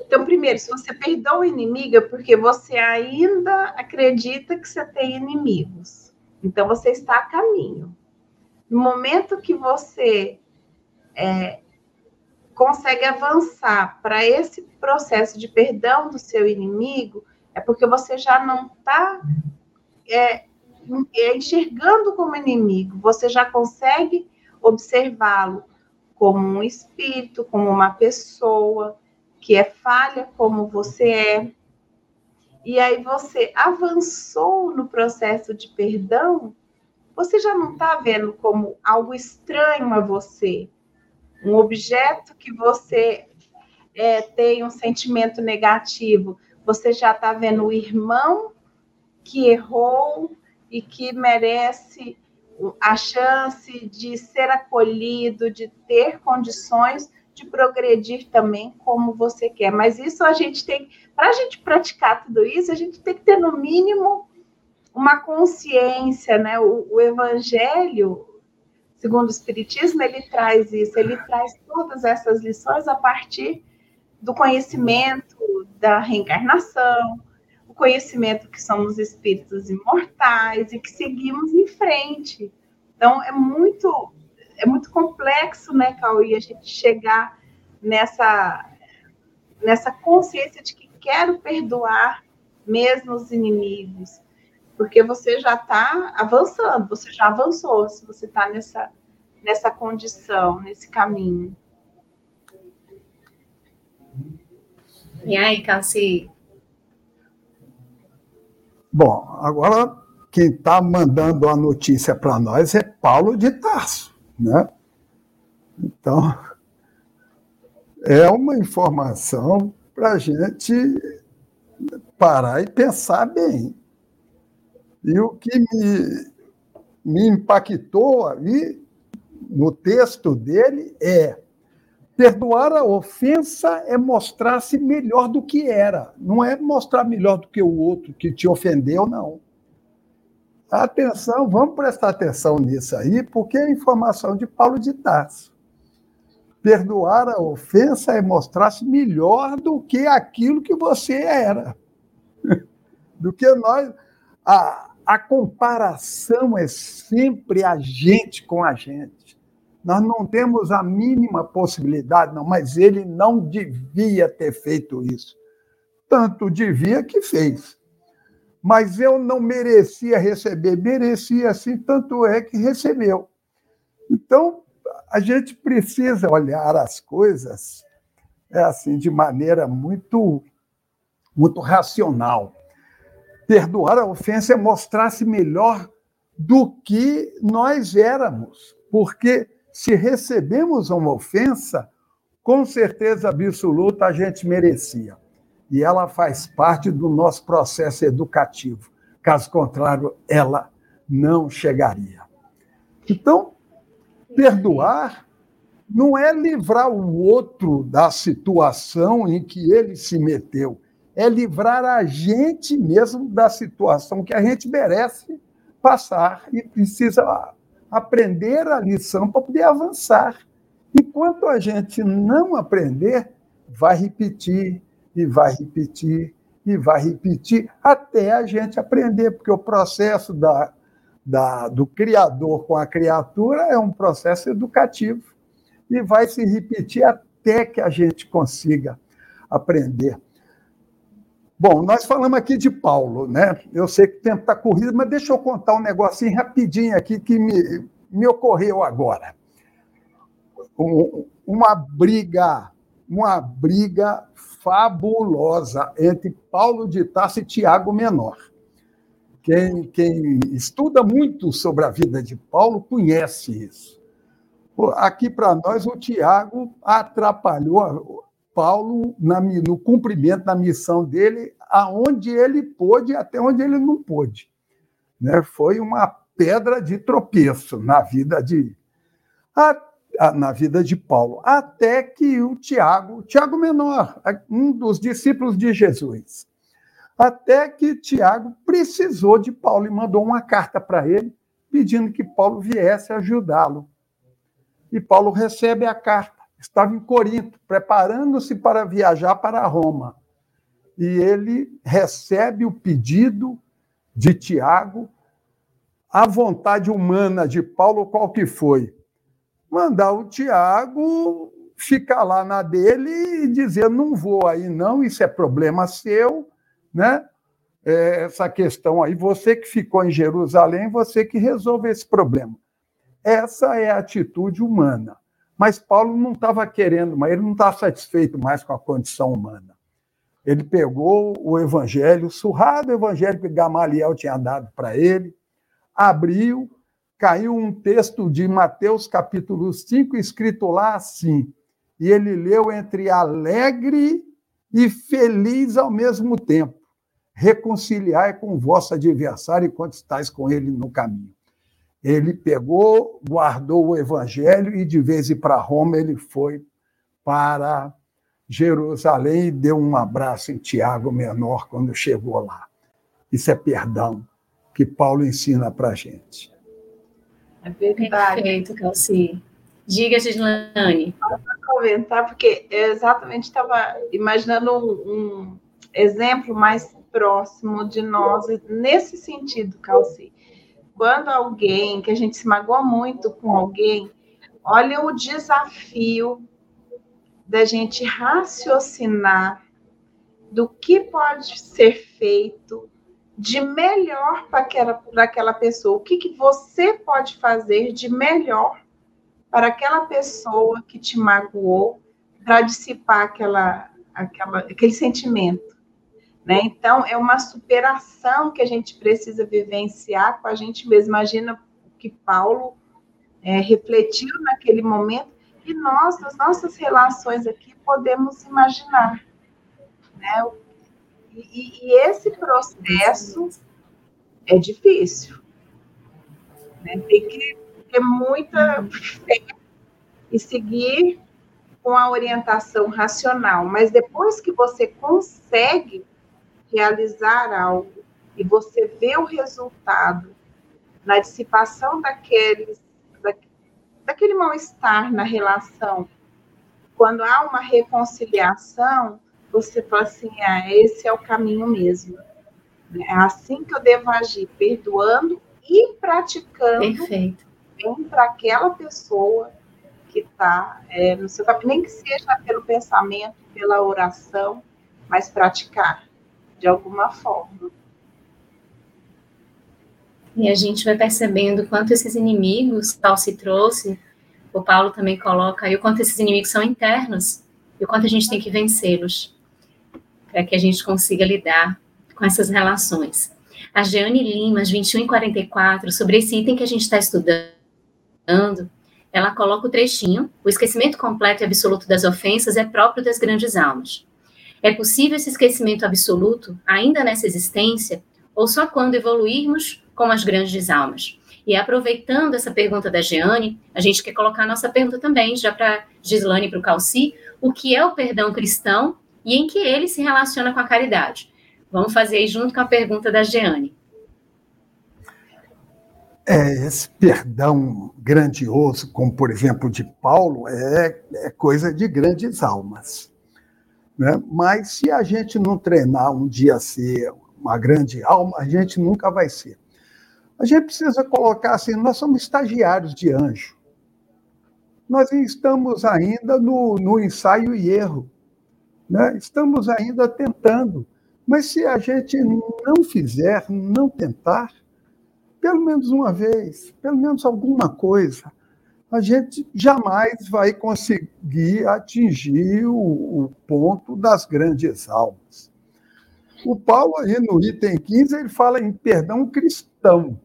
Então, primeiro, se você perdoa o inimigo, é porque você ainda acredita que você tem inimigos. Então, você está a caminho. No momento que você é, consegue avançar para esse processo de perdão do seu inimigo, é porque você já não está é, é, enxergando como inimigo, você já consegue observá-lo como um espírito, como uma pessoa que é falha como você é. E aí você avançou no processo de perdão, você já não está vendo como algo estranho a você, um objeto que você é, tem um sentimento negativo, você já está vendo o irmão que errou e que merece a chance de ser acolhido, de ter condições de progredir também como você quer. Mas isso a gente tem, para a gente praticar tudo isso, a gente tem que ter no mínimo uma consciência, né? O, o Evangelho, segundo o Espiritismo, ele traz isso, ele traz todas essas lições a partir do conhecimento da reencarnação, o conhecimento que somos espíritos imortais e que seguimos em frente. Então, é muito, é muito complexo, né, Cauê, a gente chegar nessa, nessa consciência de que quero perdoar mesmo os inimigos, porque você já está avançando, você já avançou, se você está nessa, nessa condição, nesse caminho. E aí, Cassi? Bom, agora quem está mandando a notícia para nós é Paulo de Tarso, né? Então, é uma informação para a gente parar e pensar bem. E o que me, me impactou ali no texto dele é Perdoar a ofensa é mostrar-se melhor do que era, não é mostrar melhor do que o outro que te ofendeu, não. Atenção, vamos prestar atenção nisso aí, porque é informação de Paulo de Tarso. Perdoar a ofensa é mostrar-se melhor do que aquilo que você era. Do que nós. A, a comparação é sempre a gente com a gente. Nós não temos a mínima possibilidade, não, mas ele não devia ter feito isso. Tanto devia que fez. Mas eu não merecia receber, merecia sim, tanto é que recebeu. Então, a gente precisa olhar as coisas é assim de maneira muito muito racional. Perdoar a ofensa é mostrar-se melhor do que nós éramos, porque se recebemos uma ofensa, com certeza absoluta a gente merecia. E ela faz parte do nosso processo educativo. Caso contrário, ela não chegaria. Então, perdoar não é livrar o outro da situação em que ele se meteu, é livrar a gente mesmo da situação que a gente merece passar e precisa aprender a lição para poder avançar. Enquanto a gente não aprender, vai repetir, e vai repetir, e vai repetir, até a gente aprender, porque o processo da, da, do criador com a criatura é um processo educativo, e vai se repetir até que a gente consiga aprender. Bom, nós falamos aqui de Paulo, né? Eu sei que o tempo está corrido, mas deixa eu contar um negocinho rapidinho aqui que me, me ocorreu agora. Um, uma briga, uma briga fabulosa entre Paulo de Tarso e Tiago Menor. Quem, quem estuda muito sobre a vida de Paulo conhece isso. Aqui para nós, o Tiago atrapalhou Paulo na, no cumprimento da missão dele, aonde ele pôde e até onde ele não pôde. Né? Foi uma pedra de tropeço na vida de na vida de Paulo, até que o Tiago, Tiago menor, um dos discípulos de Jesus, até que Tiago precisou de Paulo e mandou uma carta para ele pedindo que Paulo viesse ajudá-lo. E Paulo recebe a carta. Estava em Corinto, preparando-se para viajar para Roma. E ele recebe o pedido de Tiago, a vontade humana de Paulo, qual que foi? Mandar o Tiago ficar lá na dele e dizer: não vou aí, não, isso é problema seu, né? É, essa questão aí, você que ficou em Jerusalém, você que resolve esse problema. Essa é a atitude humana. Mas Paulo não estava querendo, mas ele não estava satisfeito mais com a condição humana. Ele pegou o evangelho, surrado o evangelho que Gamaliel tinha dado para ele, abriu, caiu um texto de Mateus capítulo 5, escrito lá assim, e ele leu entre alegre e feliz ao mesmo tempo. Reconciliar com o vosso adversário enquanto estáis com ele no caminho. Ele pegou, guardou o evangelho e, de vez em para Roma, ele foi para Jerusalém e deu um abraço em Tiago Menor quando chegou lá. Isso é perdão que Paulo ensina para a gente. É verdade. Perfeito, Calci. Diga, Gislane. Para comentar, porque eu exatamente estava imaginando um, um, exemplo mais próximo de nós nesse sentido, Calci. Quando alguém, que a gente se magoa muito com alguém, olha o desafio da gente raciocinar do que pode ser feito de melhor para aquela, aquela pessoa. O que, que você pode fazer de melhor para aquela pessoa que te magoou, para dissipar aquela, aquela, aquele sentimento. Né? Então, é uma superação que a gente precisa vivenciar com a gente mesmo. Imagina o que Paulo é, refletiu naquele momento, e nós, nas nossas relações aqui, podemos imaginar. Né? E, e esse processo é difícil. Né? Tem que ter muita fé e seguir com a orientação racional. Mas depois que você consegue realizar algo e você vê o resultado na dissipação daqueles, da, daquele mal-estar na relação, quando há uma reconciliação, você fala assim, ah, esse é o caminho mesmo. É assim que eu devo agir, perdoando e praticando Perfeito. bem para aquela pessoa que está é, no seu caminho, nem que seja pelo pensamento, pela oração, mas praticar de alguma forma. E a gente vai percebendo quanto esses inimigos, tal se trouxe, o Paulo também coloca aí, o quanto esses inimigos são internos e o quanto a gente tem que vencê-los para que a gente consiga lidar com essas relações. A Jeane Limas, 21 e 44, sobre esse item que a gente está estudando, ela coloca o trechinho: o esquecimento completo e absoluto das ofensas é próprio das grandes almas. É possível esse esquecimento absoluto ainda nessa existência, ou só quando evoluirmos como as grandes almas? E aproveitando essa pergunta da Jeane, a gente quer colocar a nossa pergunta também, já para Gislane e para o Calci, o que é o perdão cristão e em que ele se relaciona com a caridade. Vamos fazer aí junto com a pergunta da Jeane. É, esse perdão grandioso, como por exemplo de Paulo, é, é coisa de grandes almas. Né? Mas se a gente não treinar um dia a ser uma grande alma, a gente nunca vai ser. A gente precisa colocar assim: nós somos estagiários de anjo. Nós estamos ainda no, no ensaio e erro. Né? Estamos ainda tentando. Mas se a gente não fizer, não tentar, pelo menos uma vez, pelo menos alguma coisa, a gente jamais vai conseguir atingir o, o ponto das grandes almas. O Paulo, aí no item 15, ele fala em perdão cristão.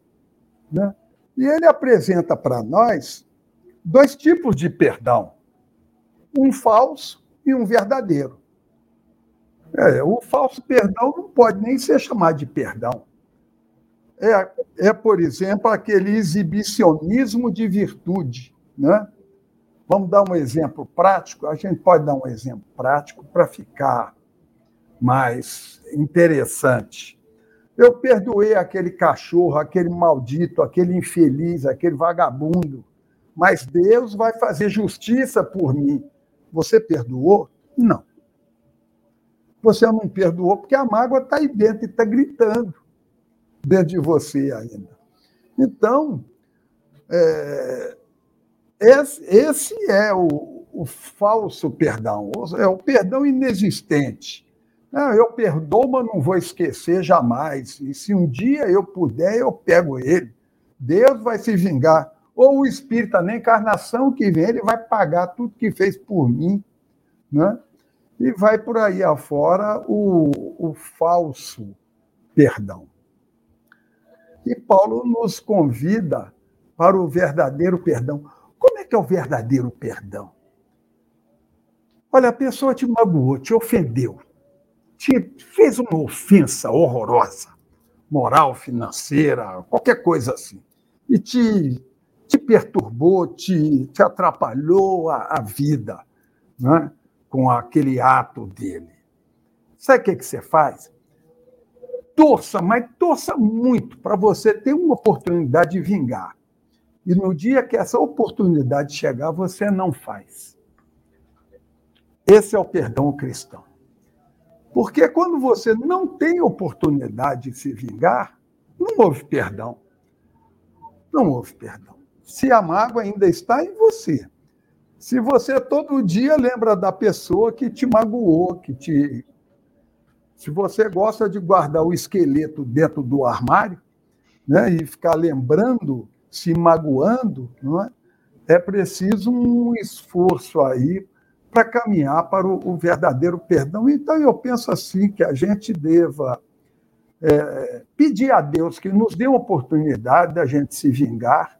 Né? E ele apresenta para nós dois tipos de perdão: um falso e um verdadeiro. É, o falso perdão não pode nem ser chamado de perdão. É, é, por exemplo, aquele exibicionismo de virtude. Né? Vamos dar um exemplo prático? A gente pode dar um exemplo prático para ficar mais interessante. Eu perdoei aquele cachorro, aquele maldito, aquele infeliz, aquele vagabundo, mas Deus vai fazer justiça por mim. Você perdoou? Não. Você não perdoou porque a mágoa está aí dentro e está gritando dentro de você ainda. Então, é, esse, esse, é o, o, falso perdão, é o perdão inexistente. Não, eu perdoo, mas não vou esquecer jamais. E se um dia eu puder, eu pego ele. Deus vai se vingar. Ou o Espírito, na encarnação que vem, ele vai pagar tudo que fez por mim. Né? E vai por aí afora o, o falso perdão. E Paulo nos convida para o verdadeiro perdão. Como é que é o verdadeiro perdão? Olha, a pessoa te magoou, te ofendeu, te fez uma ofensa horrorosa, moral, financeira, qualquer coisa assim, e te, te perturbou, te, te atrapalhou a, a vida né, com aquele ato dele. Sabe o que, que você faz? torça, mas torça muito para você ter uma oportunidade de vingar. E no dia que essa oportunidade chegar, você não faz. Esse é o perdão cristão. Porque quando você não tem oportunidade de se vingar, não houve perdão. Não houve perdão. Se a mágoa ainda está em você. Se você todo dia lembra da pessoa que te magoou, que te se você gosta de guardar o esqueleto dentro do armário né, e ficar lembrando, se magoando, não é? é preciso um esforço aí para caminhar para o, verdadeiro perdão. Então, eu penso assim que a gente deva é, pedir a Deus que nos dê a oportunidade da gente se vingar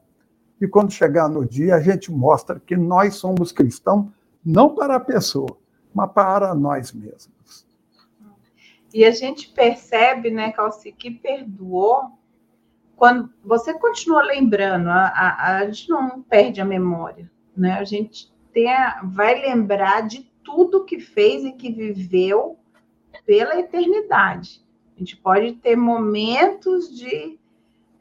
e quando chegar no dia a gente mostra que nós somos cristãos não para a pessoa, mas para nós mesmos. E a gente percebe, né, Calci, que perdoou quando você continua lembrando, a, a, a, gente não perde a memória, né? A gente tem a, vai lembrar de tudo que fez e que viveu pela eternidade. A gente pode ter momentos de,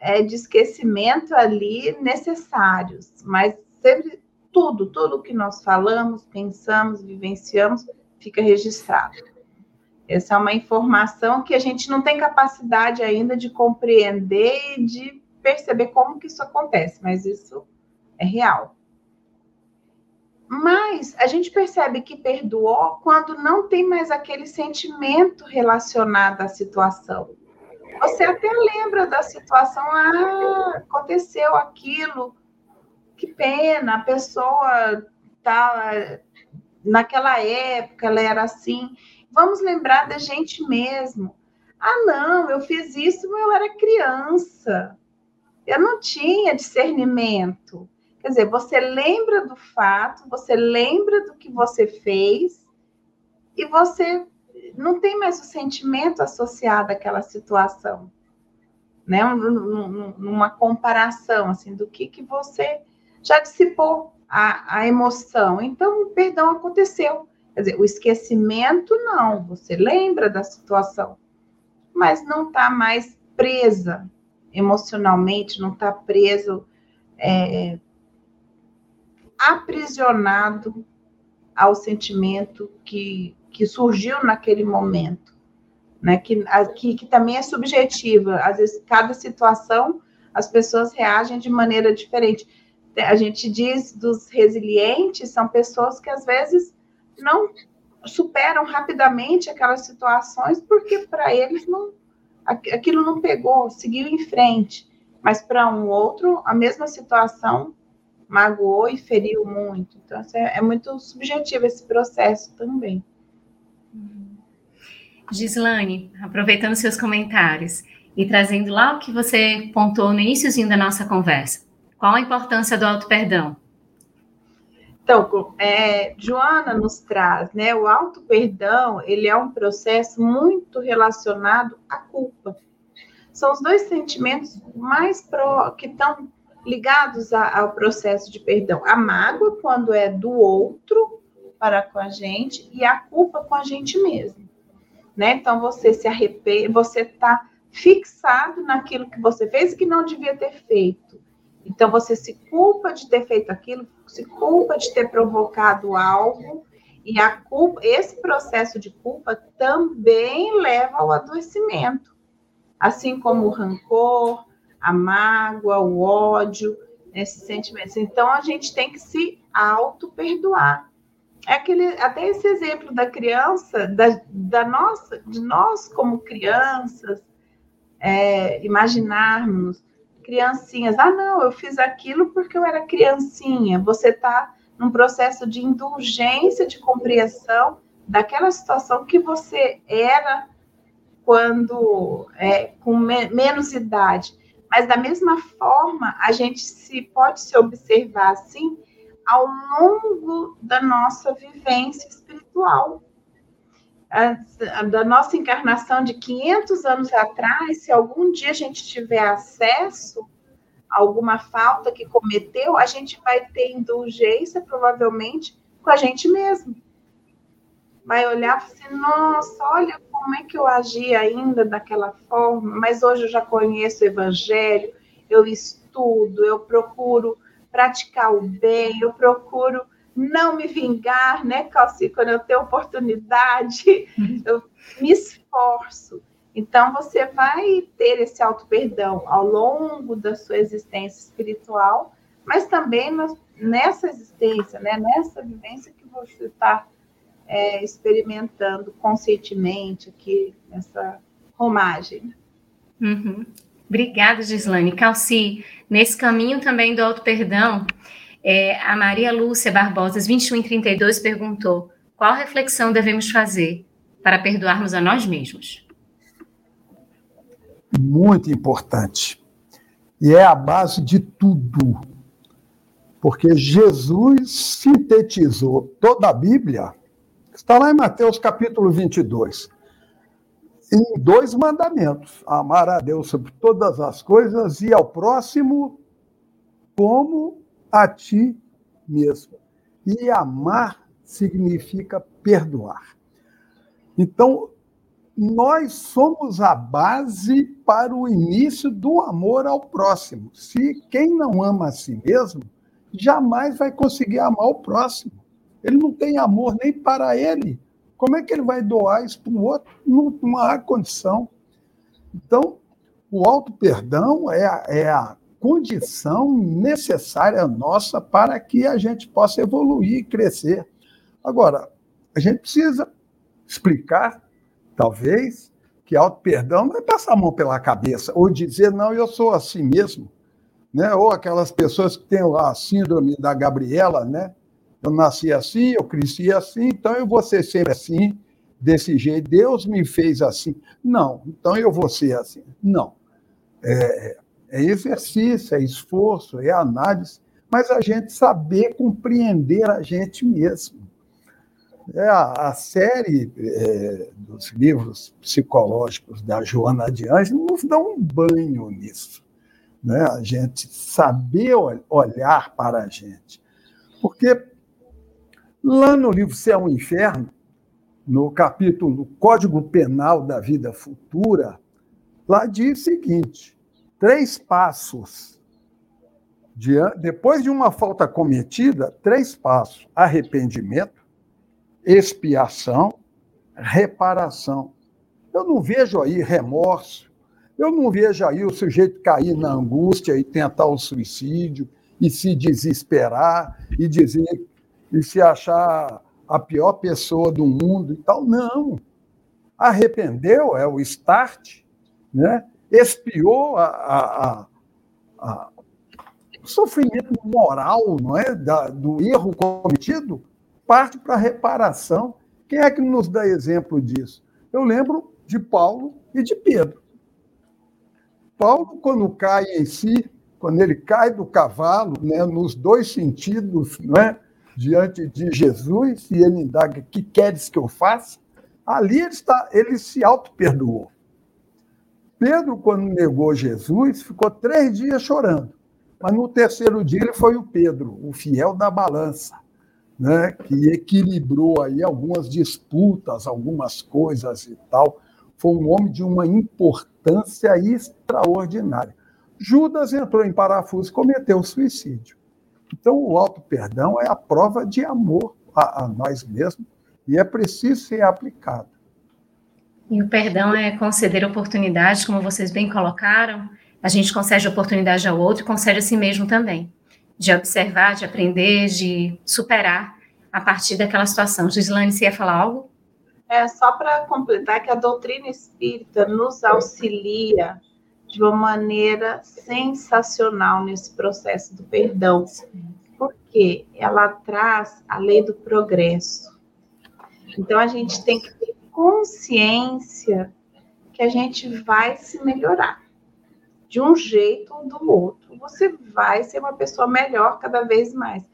é, de esquecimento ali necessários, mas sempre tudo, tudo que nós falamos, pensamos, vivenciamos, fica registrado. Essa é uma informação que a gente não tem capacidade ainda de compreender e de perceber como que isso acontece, mas isso é real. Mas a gente percebe que perdoou quando não tem mais aquele sentimento relacionado à situação. Você até lembra da situação, ah, aconteceu aquilo, que pena, a pessoa estava naquela época, ela era assim. Vamos lembrar da gente mesmo. Ah, não, eu fiz isso quando eu era criança. Eu não tinha discernimento. Quer dizer, você lembra do fato, você lembra do que você fez e você não tem mais o sentimento associado àquela situação, né? Numa comparação assim do que que você já dissipou a, a emoção. Então, o perdão aconteceu. Quer dizer, o esquecimento não, você lembra da situação, mas não está mais presa emocionalmente, não está preso, é, aprisionado ao sentimento que, que surgiu naquele momento, né? Que, que, que também é subjetiva. Às vezes, cada situação, as pessoas reagem de maneira diferente. A gente diz dos resilientes, são pessoas que às vezes não superam rapidamente aquelas situações porque para eles não aquilo não pegou, seguiu em frente. Mas para um outro, a mesma situação magoou e feriu muito. Então, é, é muito subjetivo esse processo também. Gislane, aproveitando seus comentários e trazendo lá o que você pontuou no iníciozinho da nossa conversa, qual a importância do auto-perdão? Então, é, Joana nos traz, né? O auto perdão ele é um processo muito relacionado à culpa. São os dois sentimentos mais pro, que estão ligados a, ao processo de perdão. A mágoa quando é do outro para com a gente e a culpa com a gente mesmo, né? Então você se arrepende, você está fixado naquilo que você fez e que não devia ter feito. Então você se culpa de ter feito aquilo, se culpa de ter provocado algo, e a culpa, esse processo de culpa também leva ao adoecimento, assim como o rancor, a mágoa, o ódio, esses sentimentos. Então a gente tem que se auto-perdoar. É aquele, até esse exemplo da criança, da, da nossa, de nós como crianças, é, imaginarmos criancinhas. Ah, não, eu fiz aquilo porque eu era criancinha. Você está num processo de indulgência, de compreensão daquela situação que você era quando é, com me menos idade. Mas da mesma forma, a gente se pode se observar assim ao longo da nossa vivência espiritual. A, da nossa encarnação de 500 anos atrás, se algum dia a gente tiver acesso a alguma falta que cometeu, a gente vai ter indulgência, provavelmente, com a gente mesmo. Vai olhar e assim, nossa, olha como é que eu agi ainda daquela forma, mas hoje eu já conheço o evangelho, eu estudo, eu procuro praticar o bem, eu procuro não me vingar, né, Calci, quando eu tenho oportunidade, eu me esforço. Então, você vai ter esse auto-perdão ao longo da sua existência espiritual, mas também nessa existência, né, nessa vivência que você está é, experimentando conscientemente aqui, nessa romagem. Uhum. Obrigada, Gislane. Calci, nesse caminho também do auto-perdão, é, a Maria Lúcia Barbosa, 21 e 32, perguntou: qual reflexão devemos fazer para perdoarmos a nós mesmos? Muito importante. E é a base de tudo. Porque Jesus sintetizou toda a Bíblia, está lá em Mateus capítulo 22, em dois mandamentos: amar a Deus sobre todas as coisas e ao próximo como a ti mesmo. E amar significa perdoar. Então, nós somos a base para o início do amor ao próximo. Se quem não ama a si mesmo, jamais vai conseguir amar o próximo. Ele não tem amor nem para ele. Como é que ele vai doar isso para o outro? Não, há condição. Então, o auto-perdão é, é a condição necessária nossa para que a gente possa evoluir e crescer. Agora, a gente precisa explicar, talvez, que auto-perdão não é passar a mão pela cabeça, ou dizer, não, eu sou assim mesmo. Né? Ou aquelas pessoas que têm a síndrome da Gabriela, né? Eu nasci assim, eu cresci assim, então eu vou ser sempre assim, desse jeito. Deus me fez assim. Não, então eu vou ser assim. Não. É, é exercício, é esforço, é análise, mas a gente saber compreender a gente mesmo. É a, a série é, dos livros psicológicos da Joana de Anjos nos dá um banho nisso. Né? A gente saber olhar para a gente. Porque lá no livro Céu e Inferno, no capítulo Código Penal da Vida Futura, lá diz o seguinte: três passos. De, depois de uma falta cometida, três passos: arrependimento, expiação, reparação. Eu não vejo aí remorso, eu não vejo aí o sujeito cair na angústia e tentar o suicídio, e se desesperar, e dizer, e se achar a pior pessoa do mundo e tal. Não. Arrependeu é o start, né? expiou a, a, a, o sofrimento moral não é? Da, do erro cometido, parte para a reparação. Quem é que nos dá exemplo disso? Eu lembro de Paulo e de Pedro. Paulo, quando cai em si, quando ele cai do cavalo, né, nos dois sentidos, não é? Diante de Jesus e ele indaga: Que queres que eu faça? Ali ele, está, ele se auto-perdoou. Pedro, quando negou Jesus, ficou três dias chorando. Mas no terceiro dia ele foi o Pedro, o fiel da balança, né? que equilibrou aí algumas disputas, algumas coisas e tal. Foi um homem de uma importância extraordinária. Judas entrou em parafuso e cometeu suicídio. Então, o auto-perdão é a prova de amor a, a nós mesmos e é preciso ser aplicado. E o perdão é conceder oportunidades, como vocês bem colocaram. A gente concede oportunidade ao outro e concede a si mesmo também. De observar, de aprender, de superar a partir daquela situação. Gislaine, você ia falar algo? É, só para completar que a doutrina espírita nos auxilia de uma maneira sensacional nesse processo do perdão, porque ela traz a lei do progresso. Então a gente tem que ter consciência que a gente vai se melhorar de um jeito ou do outro. Você vai ser uma pessoa melhor cada vez mais.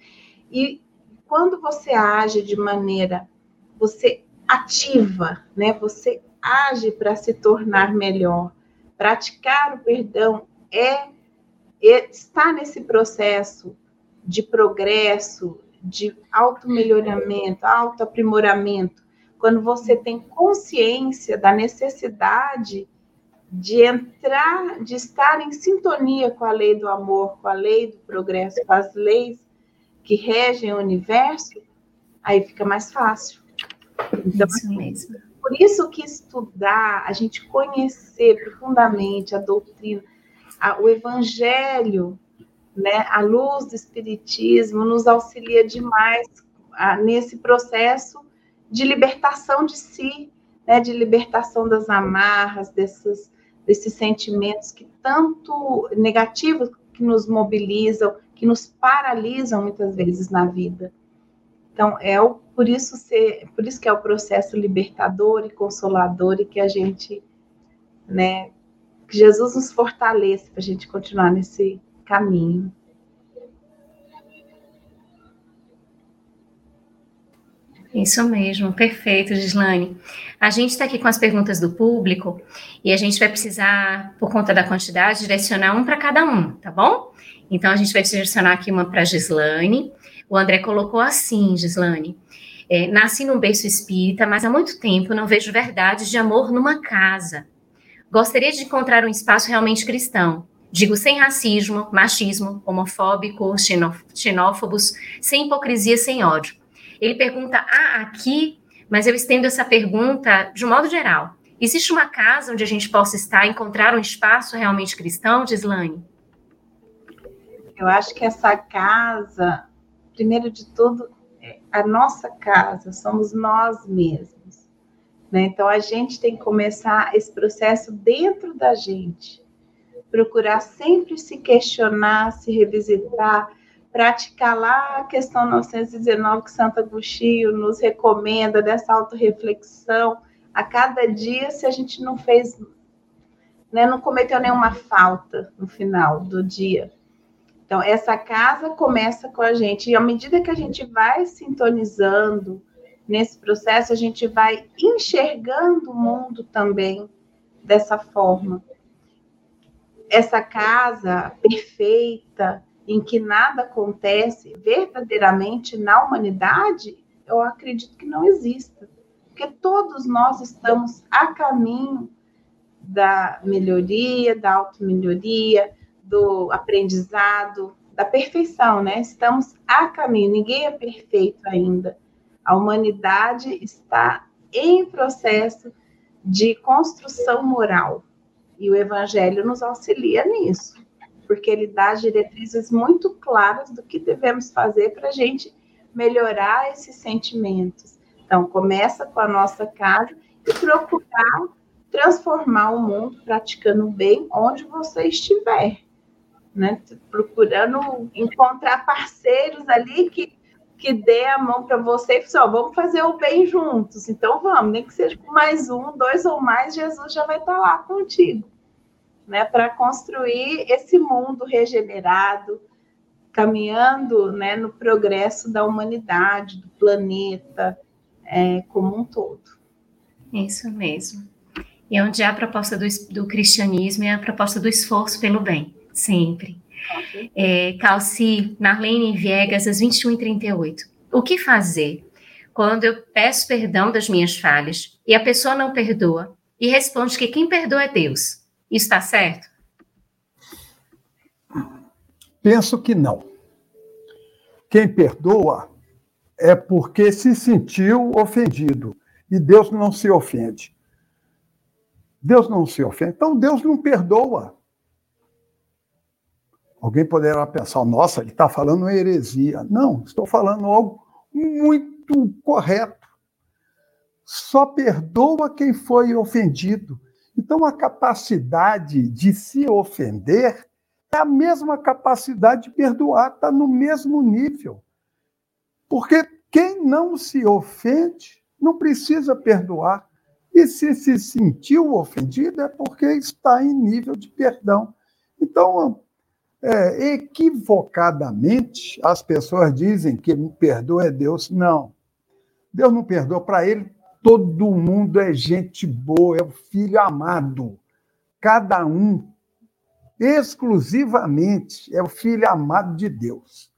E quando você age de maneira, você ativa, né? Você age para se tornar melhor. Praticar o perdão é, é estar nesse processo de progresso, de auto-melhoramento, auto-aprimoramento, quando você tem consciência da necessidade de entrar, de estar em sintonia com a lei do amor, com a lei do progresso, com as leis que regem o universo, aí fica mais fácil. Então, isso mesmo. Por isso que estudar, a gente conhecer profundamente a doutrina, a, o evangelho, né, a luz do espiritismo nos auxilia demais a, nesse processo de libertação de si, né, de libertação das amarras, desses, desses sentimentos que tanto negativos que nos mobilizam, que nos paralisam muitas vezes na vida. Então, é o, por isso ser, por isso que é o processo libertador e consolador e que a gente, né, que Jesus nos fortaleça para a gente continuar nesse caminho. Isso mesmo, perfeito, Gislaine. A gente está aqui com as perguntas do público e a gente vai precisar, por conta da quantidade, direcionar um para cada um, tá bom? Então a gente vai direcionar aqui uma para Gislaine, o André colocou assim, Gislane. É, nasci num berço espírita, mas há muito tempo não vejo verdades de amor numa casa. Gostaria de encontrar um espaço realmente cristão. Digo sem racismo, machismo, homofóbico, xenófobos, sem hipocrisia, sem ódio. Ele pergunta, ah, aqui, mas eu estendo essa pergunta de um modo geral. Existe uma casa onde a gente possa estar, encontrar um espaço realmente cristão, Gislane? Eu acho que essa casa primeiro de tudo, é a nossa casa, somos nós mesmos. Né? Então, a gente tem que começar esse processo dentro da gente. Procurar sempre se questionar, se revisitar, praticar lá a questão 919 que Santo Agostinho nos recomenda, dessa autorreflexão. A cada dia, se a gente não fez, né, não cometeu nenhuma falta no final do dia, então, essa casa começa com a gente, e à medida que a gente vai sintonizando nesse processo, a gente vai enxergando o mundo também dessa forma. Essa casa perfeita, em que nada acontece verdadeiramente na humanidade, eu acredito que não exista. Porque todos nós estamos a caminho da melhoria, da auto-melhoria, do aprendizado, da perfeição, né? Estamos a caminho, ninguém é perfeito ainda. A humanidade está em processo de construção moral e o Evangelho nos auxilia nisso, porque ele dá diretrizes muito claras do que devemos fazer para a gente melhorar esses sentimentos. Então, começa com a nossa casa e procurar transformar o mundo praticando o bem onde você estiver né? Procurando encontrar parceiros ali que, que dê a mão para você e fala, vamos fazer o bem juntos. Então vamos, nem que seja com mais um, dois ou mais, Jesus já vai estar lá contigo, né? Para construir esse mundo regenerado, caminhando né, no progresso da humanidade, do planeta é, como um todo. Isso mesmo. E onde há a proposta do, do cristianismo é a proposta do esforço pelo bem, sempre. Okay. É, Calci, Marlene Viegas, às 21h38. O que fazer quando eu peço perdão das minhas falhas e a pessoa não perdoa e responde que quem perdoa é Deus? Isso está certo? Penso que não. Quem perdoa é porque se sentiu ofendido e Deus não se ofende. Deus não se ofende, então Deus não perdoa. Alguém poderá pensar, nossa, ele está falando uma heresia. Não, estou falando algo muito correto. Só perdoa quem foi ofendido. Então, a capacidade de se ofender é a mesma capacidade de perdoar, está no mesmo nível. Porque quem não se ofende não precisa perdoar. E se se sentiu ofendido é porque está em nível de perdão. Então, é, equivocadamente, as pessoas dizem que perdoa é Deus. Não. Deus não perdoa. Para ele, todo mundo é gente boa, é o filho amado. Cada um exclusivamente é o filho amado de Deus.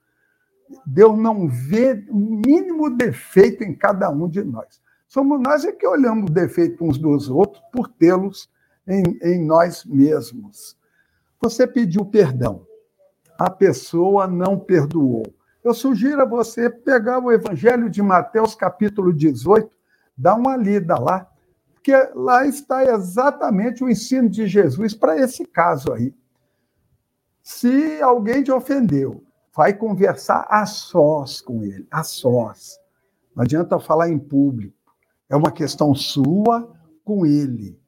Deus não vê o mínimo defeito em cada um de nós. Somos nós é que olhamos o defeito uns dos outros por tê-los em, em nós mesmos. Você pediu perdão, a pessoa não perdoou. Eu sugiro a você pegar o Evangelho de Mateus, capítulo 18, dar uma lida lá, porque lá está exatamente o ensino de Jesus para esse caso aí. Se alguém te ofendeu, vai conversar a sós com ele, a sós. Não adianta falar em público. É uma questão sua com ele,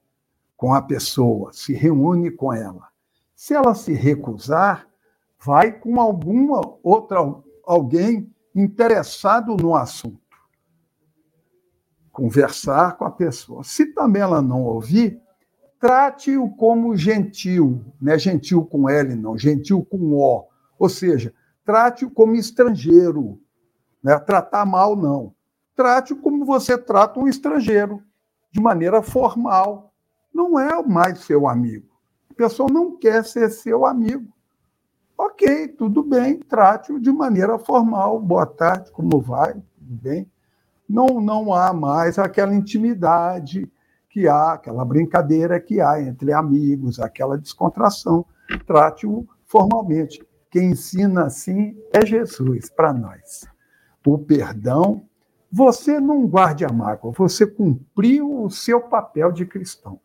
com a pessoa. Se reúne com ela. Se ela se recusar, vai com alguma outra alguém interessado no assunto. Conversar com a pessoa. Se também ela não ouvir, trate-o como gentil, não é gentil com L, não, gentil com O. Ou seja, trate-o como estrangeiro. Né? Tratar mal, não. Trate-o como você trata um estrangeiro, de maneira formal. Não é mais seu amigo. A pessoa não quer ser seu amigo. Ok, tudo bem, trate-o de maneira formal. Boa tarde, como vai? Tudo bem? Não, não há mais aquela intimidade que há, aquela brincadeira que há entre amigos, aquela descontração. Trate-o formalmente. Quem ensina assim é Jesus para nós. O perdão, você não guarde a mágoa, você cumpriu o seu papel de cristão.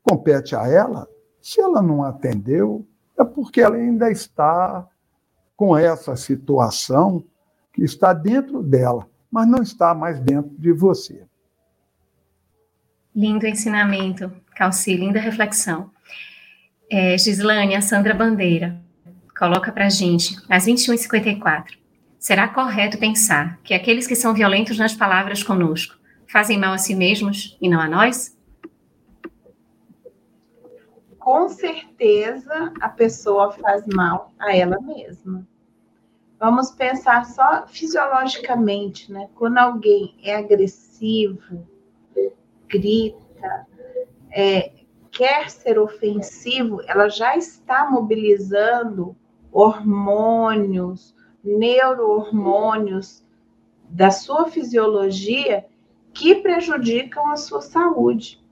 Compete a ela, se ela não atendeu, é porque ela ainda está com essa situação que está dentro dela, mas não está mais dentro de você. Lindo ensinamento, Calci, linda reflexão. É, Gislane, a Sandra Bandeira, coloca para a gente, às 21h54. Será correto pensar que aqueles que são violentos nas palavras conosco fazem mal a si mesmos e não a nós? Com certeza a pessoa faz mal a ela mesma. Vamos pensar só fisiologicamente, né? Quando alguém é agressivo, grita, é, quer ser ofensivo, ela já está mobilizando hormônios, neurohormônios da sua fisiologia que prejudicam a sua saúde.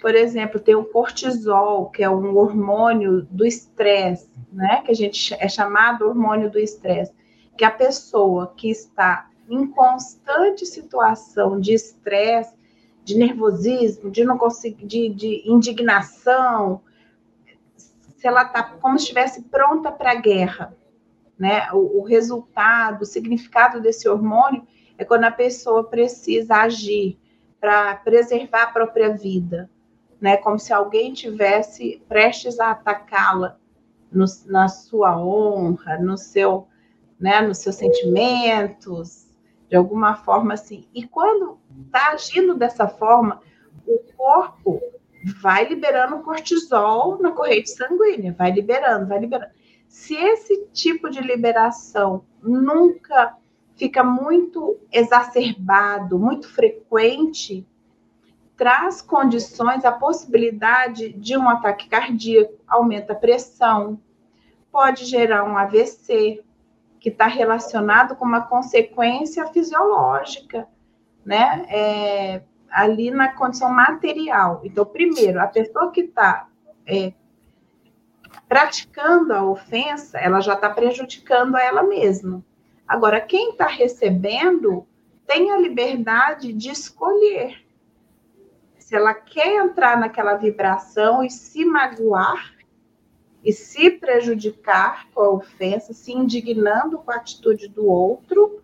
Por exemplo, tem o cortisol, que é um hormônio do estresse, né? Que a gente é chamado hormônio do estresse, que a pessoa que está em constante situação de estresse, de nervosismo, de não conseguir, de, de indignação, se ela está como se estivesse pronta para a guerra, né? O, o, resultado, o significado desse hormônio é quando a pessoa precisa agir para preservar a própria vida, né? Como se alguém tivesse prestes a atacá-la na sua honra, no seu, né? Nos seus sentimentos, de alguma forma assim. E quando está agindo dessa forma, o corpo vai liberando cortisol na corrente sanguínea, vai liberando, vai liberando. Se esse tipo de liberação nunca fica muito exacerbado, muito frequente, traz condições, a possibilidade de um ataque cardíaco, aumenta a pressão, pode gerar um AVC, que está relacionado com uma consequência fisiológica, né? É, ali na condição material. Então, primeiro, a pessoa que está é, praticando a ofensa, ela já está prejudicando a ela mesma. Agora, quem está recebendo tem a liberdade de escolher se ela quer entrar naquela vibração e se magoar e se prejudicar com a ofensa, se indignando com a atitude do outro,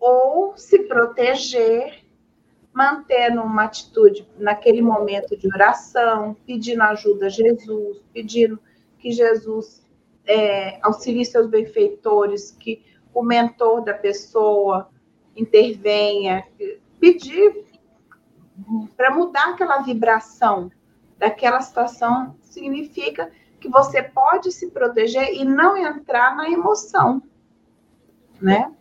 ou se proteger, mantendo uma atitude naquele momento de oração, pedindo ajuda a Jesus, pedindo que Jesus é, auxilie seus benfeitores, que o mentor da pessoa intervenha, pedir para mudar aquela vibração daquela situação significa que você pode se proteger e não entrar na emoção, né?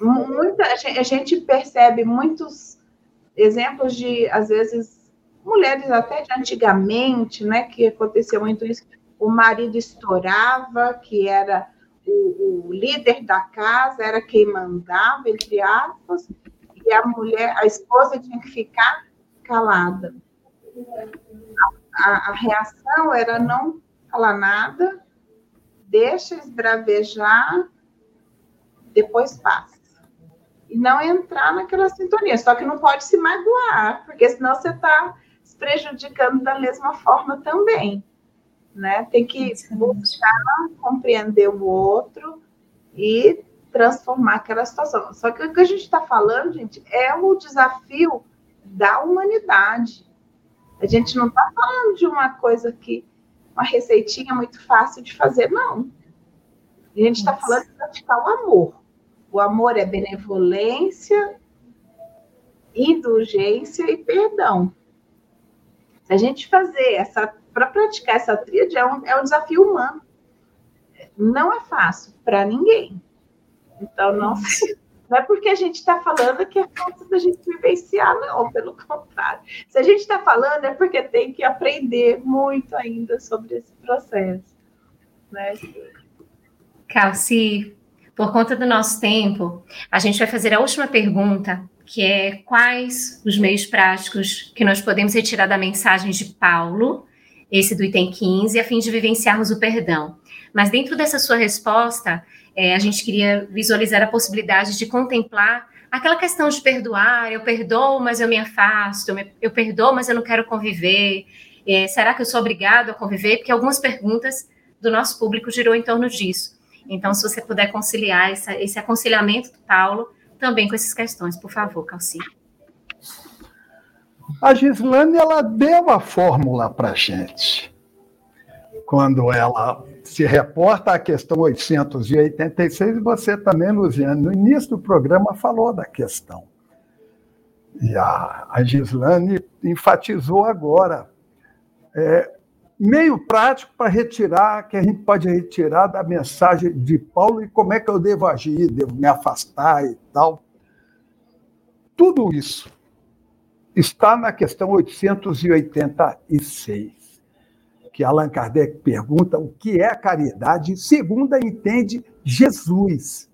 Muita, a gente percebe muitos exemplos de, às vezes, mulheres até de antigamente, né, que aconteceu muito isso, o marido estourava, que era o, o líder da casa, era quem mandava, entre aspas, e a mulher, a esposa tinha que ficar calada. A, a, reação era não falar nada, deixa esbravejar, depois passa. E não entrar naquela sintonia. Só que não pode se magoar, porque senão você está se prejudicando da mesma forma também. Né? Tem que buscar compreender o outro e transformar aquela situação. Só que o que a gente está falando, gente, é o desafio da humanidade. A gente não está falando de uma coisa que, uma receitinha muito fácil de fazer, não. A gente está falando de praticar o amor. O amor é benevolência, indulgência e perdão. Se a gente fazer essa, para praticar essa tríade, é um, é um desafio humano. Não é fácil para ninguém. Então, não, não é porque a gente está falando que é fácil da gente vivenciar, não, pelo contrário. Se a gente está falando, é porque tem que aprender muito ainda sobre esse processo. Né? Calci, por conta do nosso tempo, a gente vai fazer a última pergunta, que é quais os meios práticos que nós podemos retirar da mensagem de Paulo, esse do item 15, a fim de vivenciarmos o perdão. Mas dentro dessa sua resposta, é, a gente queria visualizar a possibilidade de contemplar aquela questão de perdoar, eu perdoo, mas eu me afasto, eu perdoo, mas eu não quero conviver, é, será que eu sou obrigado a conviver? Porque algumas perguntas do nosso público girou em torno disso. Então, se você puder conciliar essa, esse aconselhamento do Paulo também com essas questões, por favor, Calci. A Gislane, ela deu a fórmula para gente. Quando ela se reporta à questão 886, e você também, Luciano, no início do programa falou da questão. E a, a Gislane enfatizou agora. É, meio prático para retirar, que a gente pode retirar da mensagem de Paulo e como é que eu devo agir, devo me afastar e tal. Tudo isso está na questão 886 que Allan Kardec pergunta o que é a caridade, segundo entende Jesus.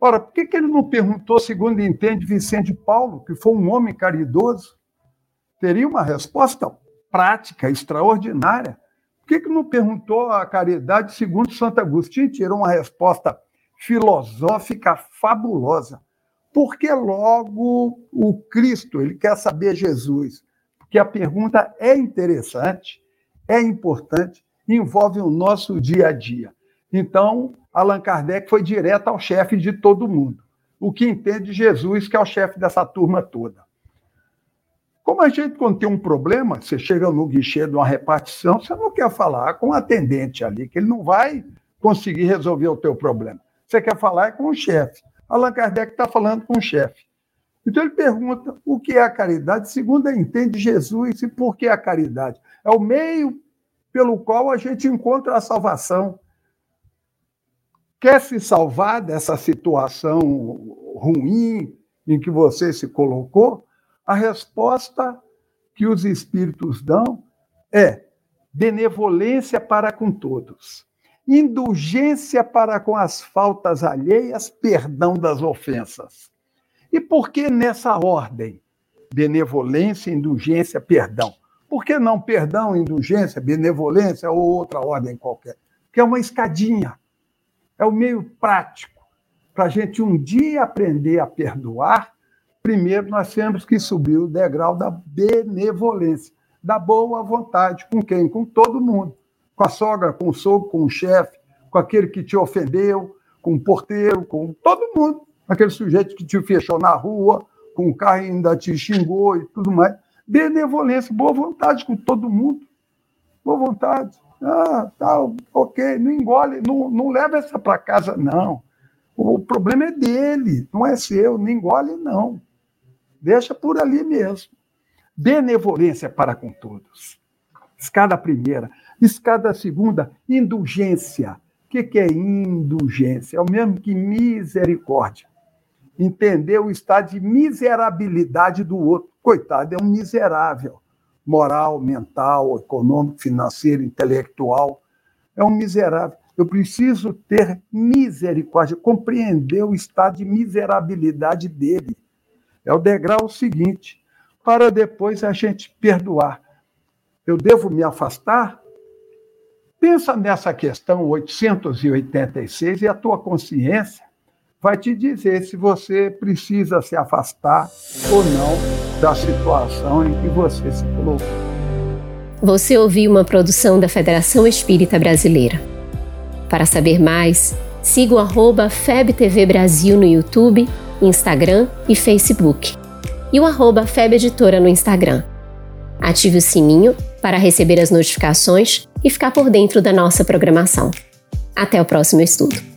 Ora, por que, que ele não perguntou, segundo entende Vicente Paulo, que foi um homem caridoso? Teria uma resposta prática, extraordinária. Por que, que não perguntou a caridade, segundo Santo Agostinho? Tirou uma resposta filosófica fabulosa. Porque logo o Cristo, ele quer saber Jesus. Porque a pergunta é interessante é importante, envolve o nosso dia a dia. Então, Allan Kardec foi direto ao chefe de todo mundo, o que entende Jesus, que é o chefe dessa turma toda. Como a gente, quando tem um problema, você chega no guichê de uma repartição, você não quer falar com o atendente ali, que ele não vai conseguir resolver o teu problema. Você quer falar com o chefe. Allan Kardec está falando com o chefe. Então ele pergunta o que é a caridade, segundo entende Jesus e por que a caridade. É o meio pelo qual a gente encontra a salvação. Quer se salvar dessa situação ruim em que você se colocou? A resposta que os espíritos dão é benevolência para com todos, indulgência para com as faltas alheias, perdão das ofensas. E por que nessa ordem? Benevolência, indulgência, perdão. Por que não perdão, indulgência, benevolência ou outra ordem qualquer? Que é uma escadinha, é o meio prático para a gente um dia aprender a perdoar primeiro nós temos que subir o degrau da benevolência, da boa vontade. Com quem? Com todo mundo. Com a sogra, com o sogro, com o chefe, com aquele que te ofendeu, com o porteiro, com todo mundo. Aquele sujeito que te fechou na rua, com o carro ainda te xingou e tudo mais. Benevolência, boa vontade com todo mundo. Boa vontade. Ah, tá, ok, não engole, não, não leva essa para casa, não. O problema é dele, não é seu, não engole, não. Deixa por ali mesmo. Benevolência para com todos. Escada primeira. Escada segunda, indulgência. O que, que é indulgência? É o mesmo que misericórdia. Entender o estado de miserabilidade do outro. Coitado, é um miserável. Moral, mental, econômico, financeiro, intelectual. É um miserável. Eu preciso ter misericórdia, compreender o estado de miserabilidade dele. É o degrau seguinte, para depois a gente perdoar. Eu devo me afastar? Pensa nessa questão 886 e a tua consciência vai te dizer se você precisa se afastar ou não da situação em que você se colocou. Você ouviu uma produção da Federação Espírita Brasileira. Para saber mais, siga o FebTV Brasil no YouTube Instagram e Facebook. E o arroba Feb Editora no Instagram. Ative o sininho para receber as notificações e ficar por dentro da nossa programação. Até o próximo estudo.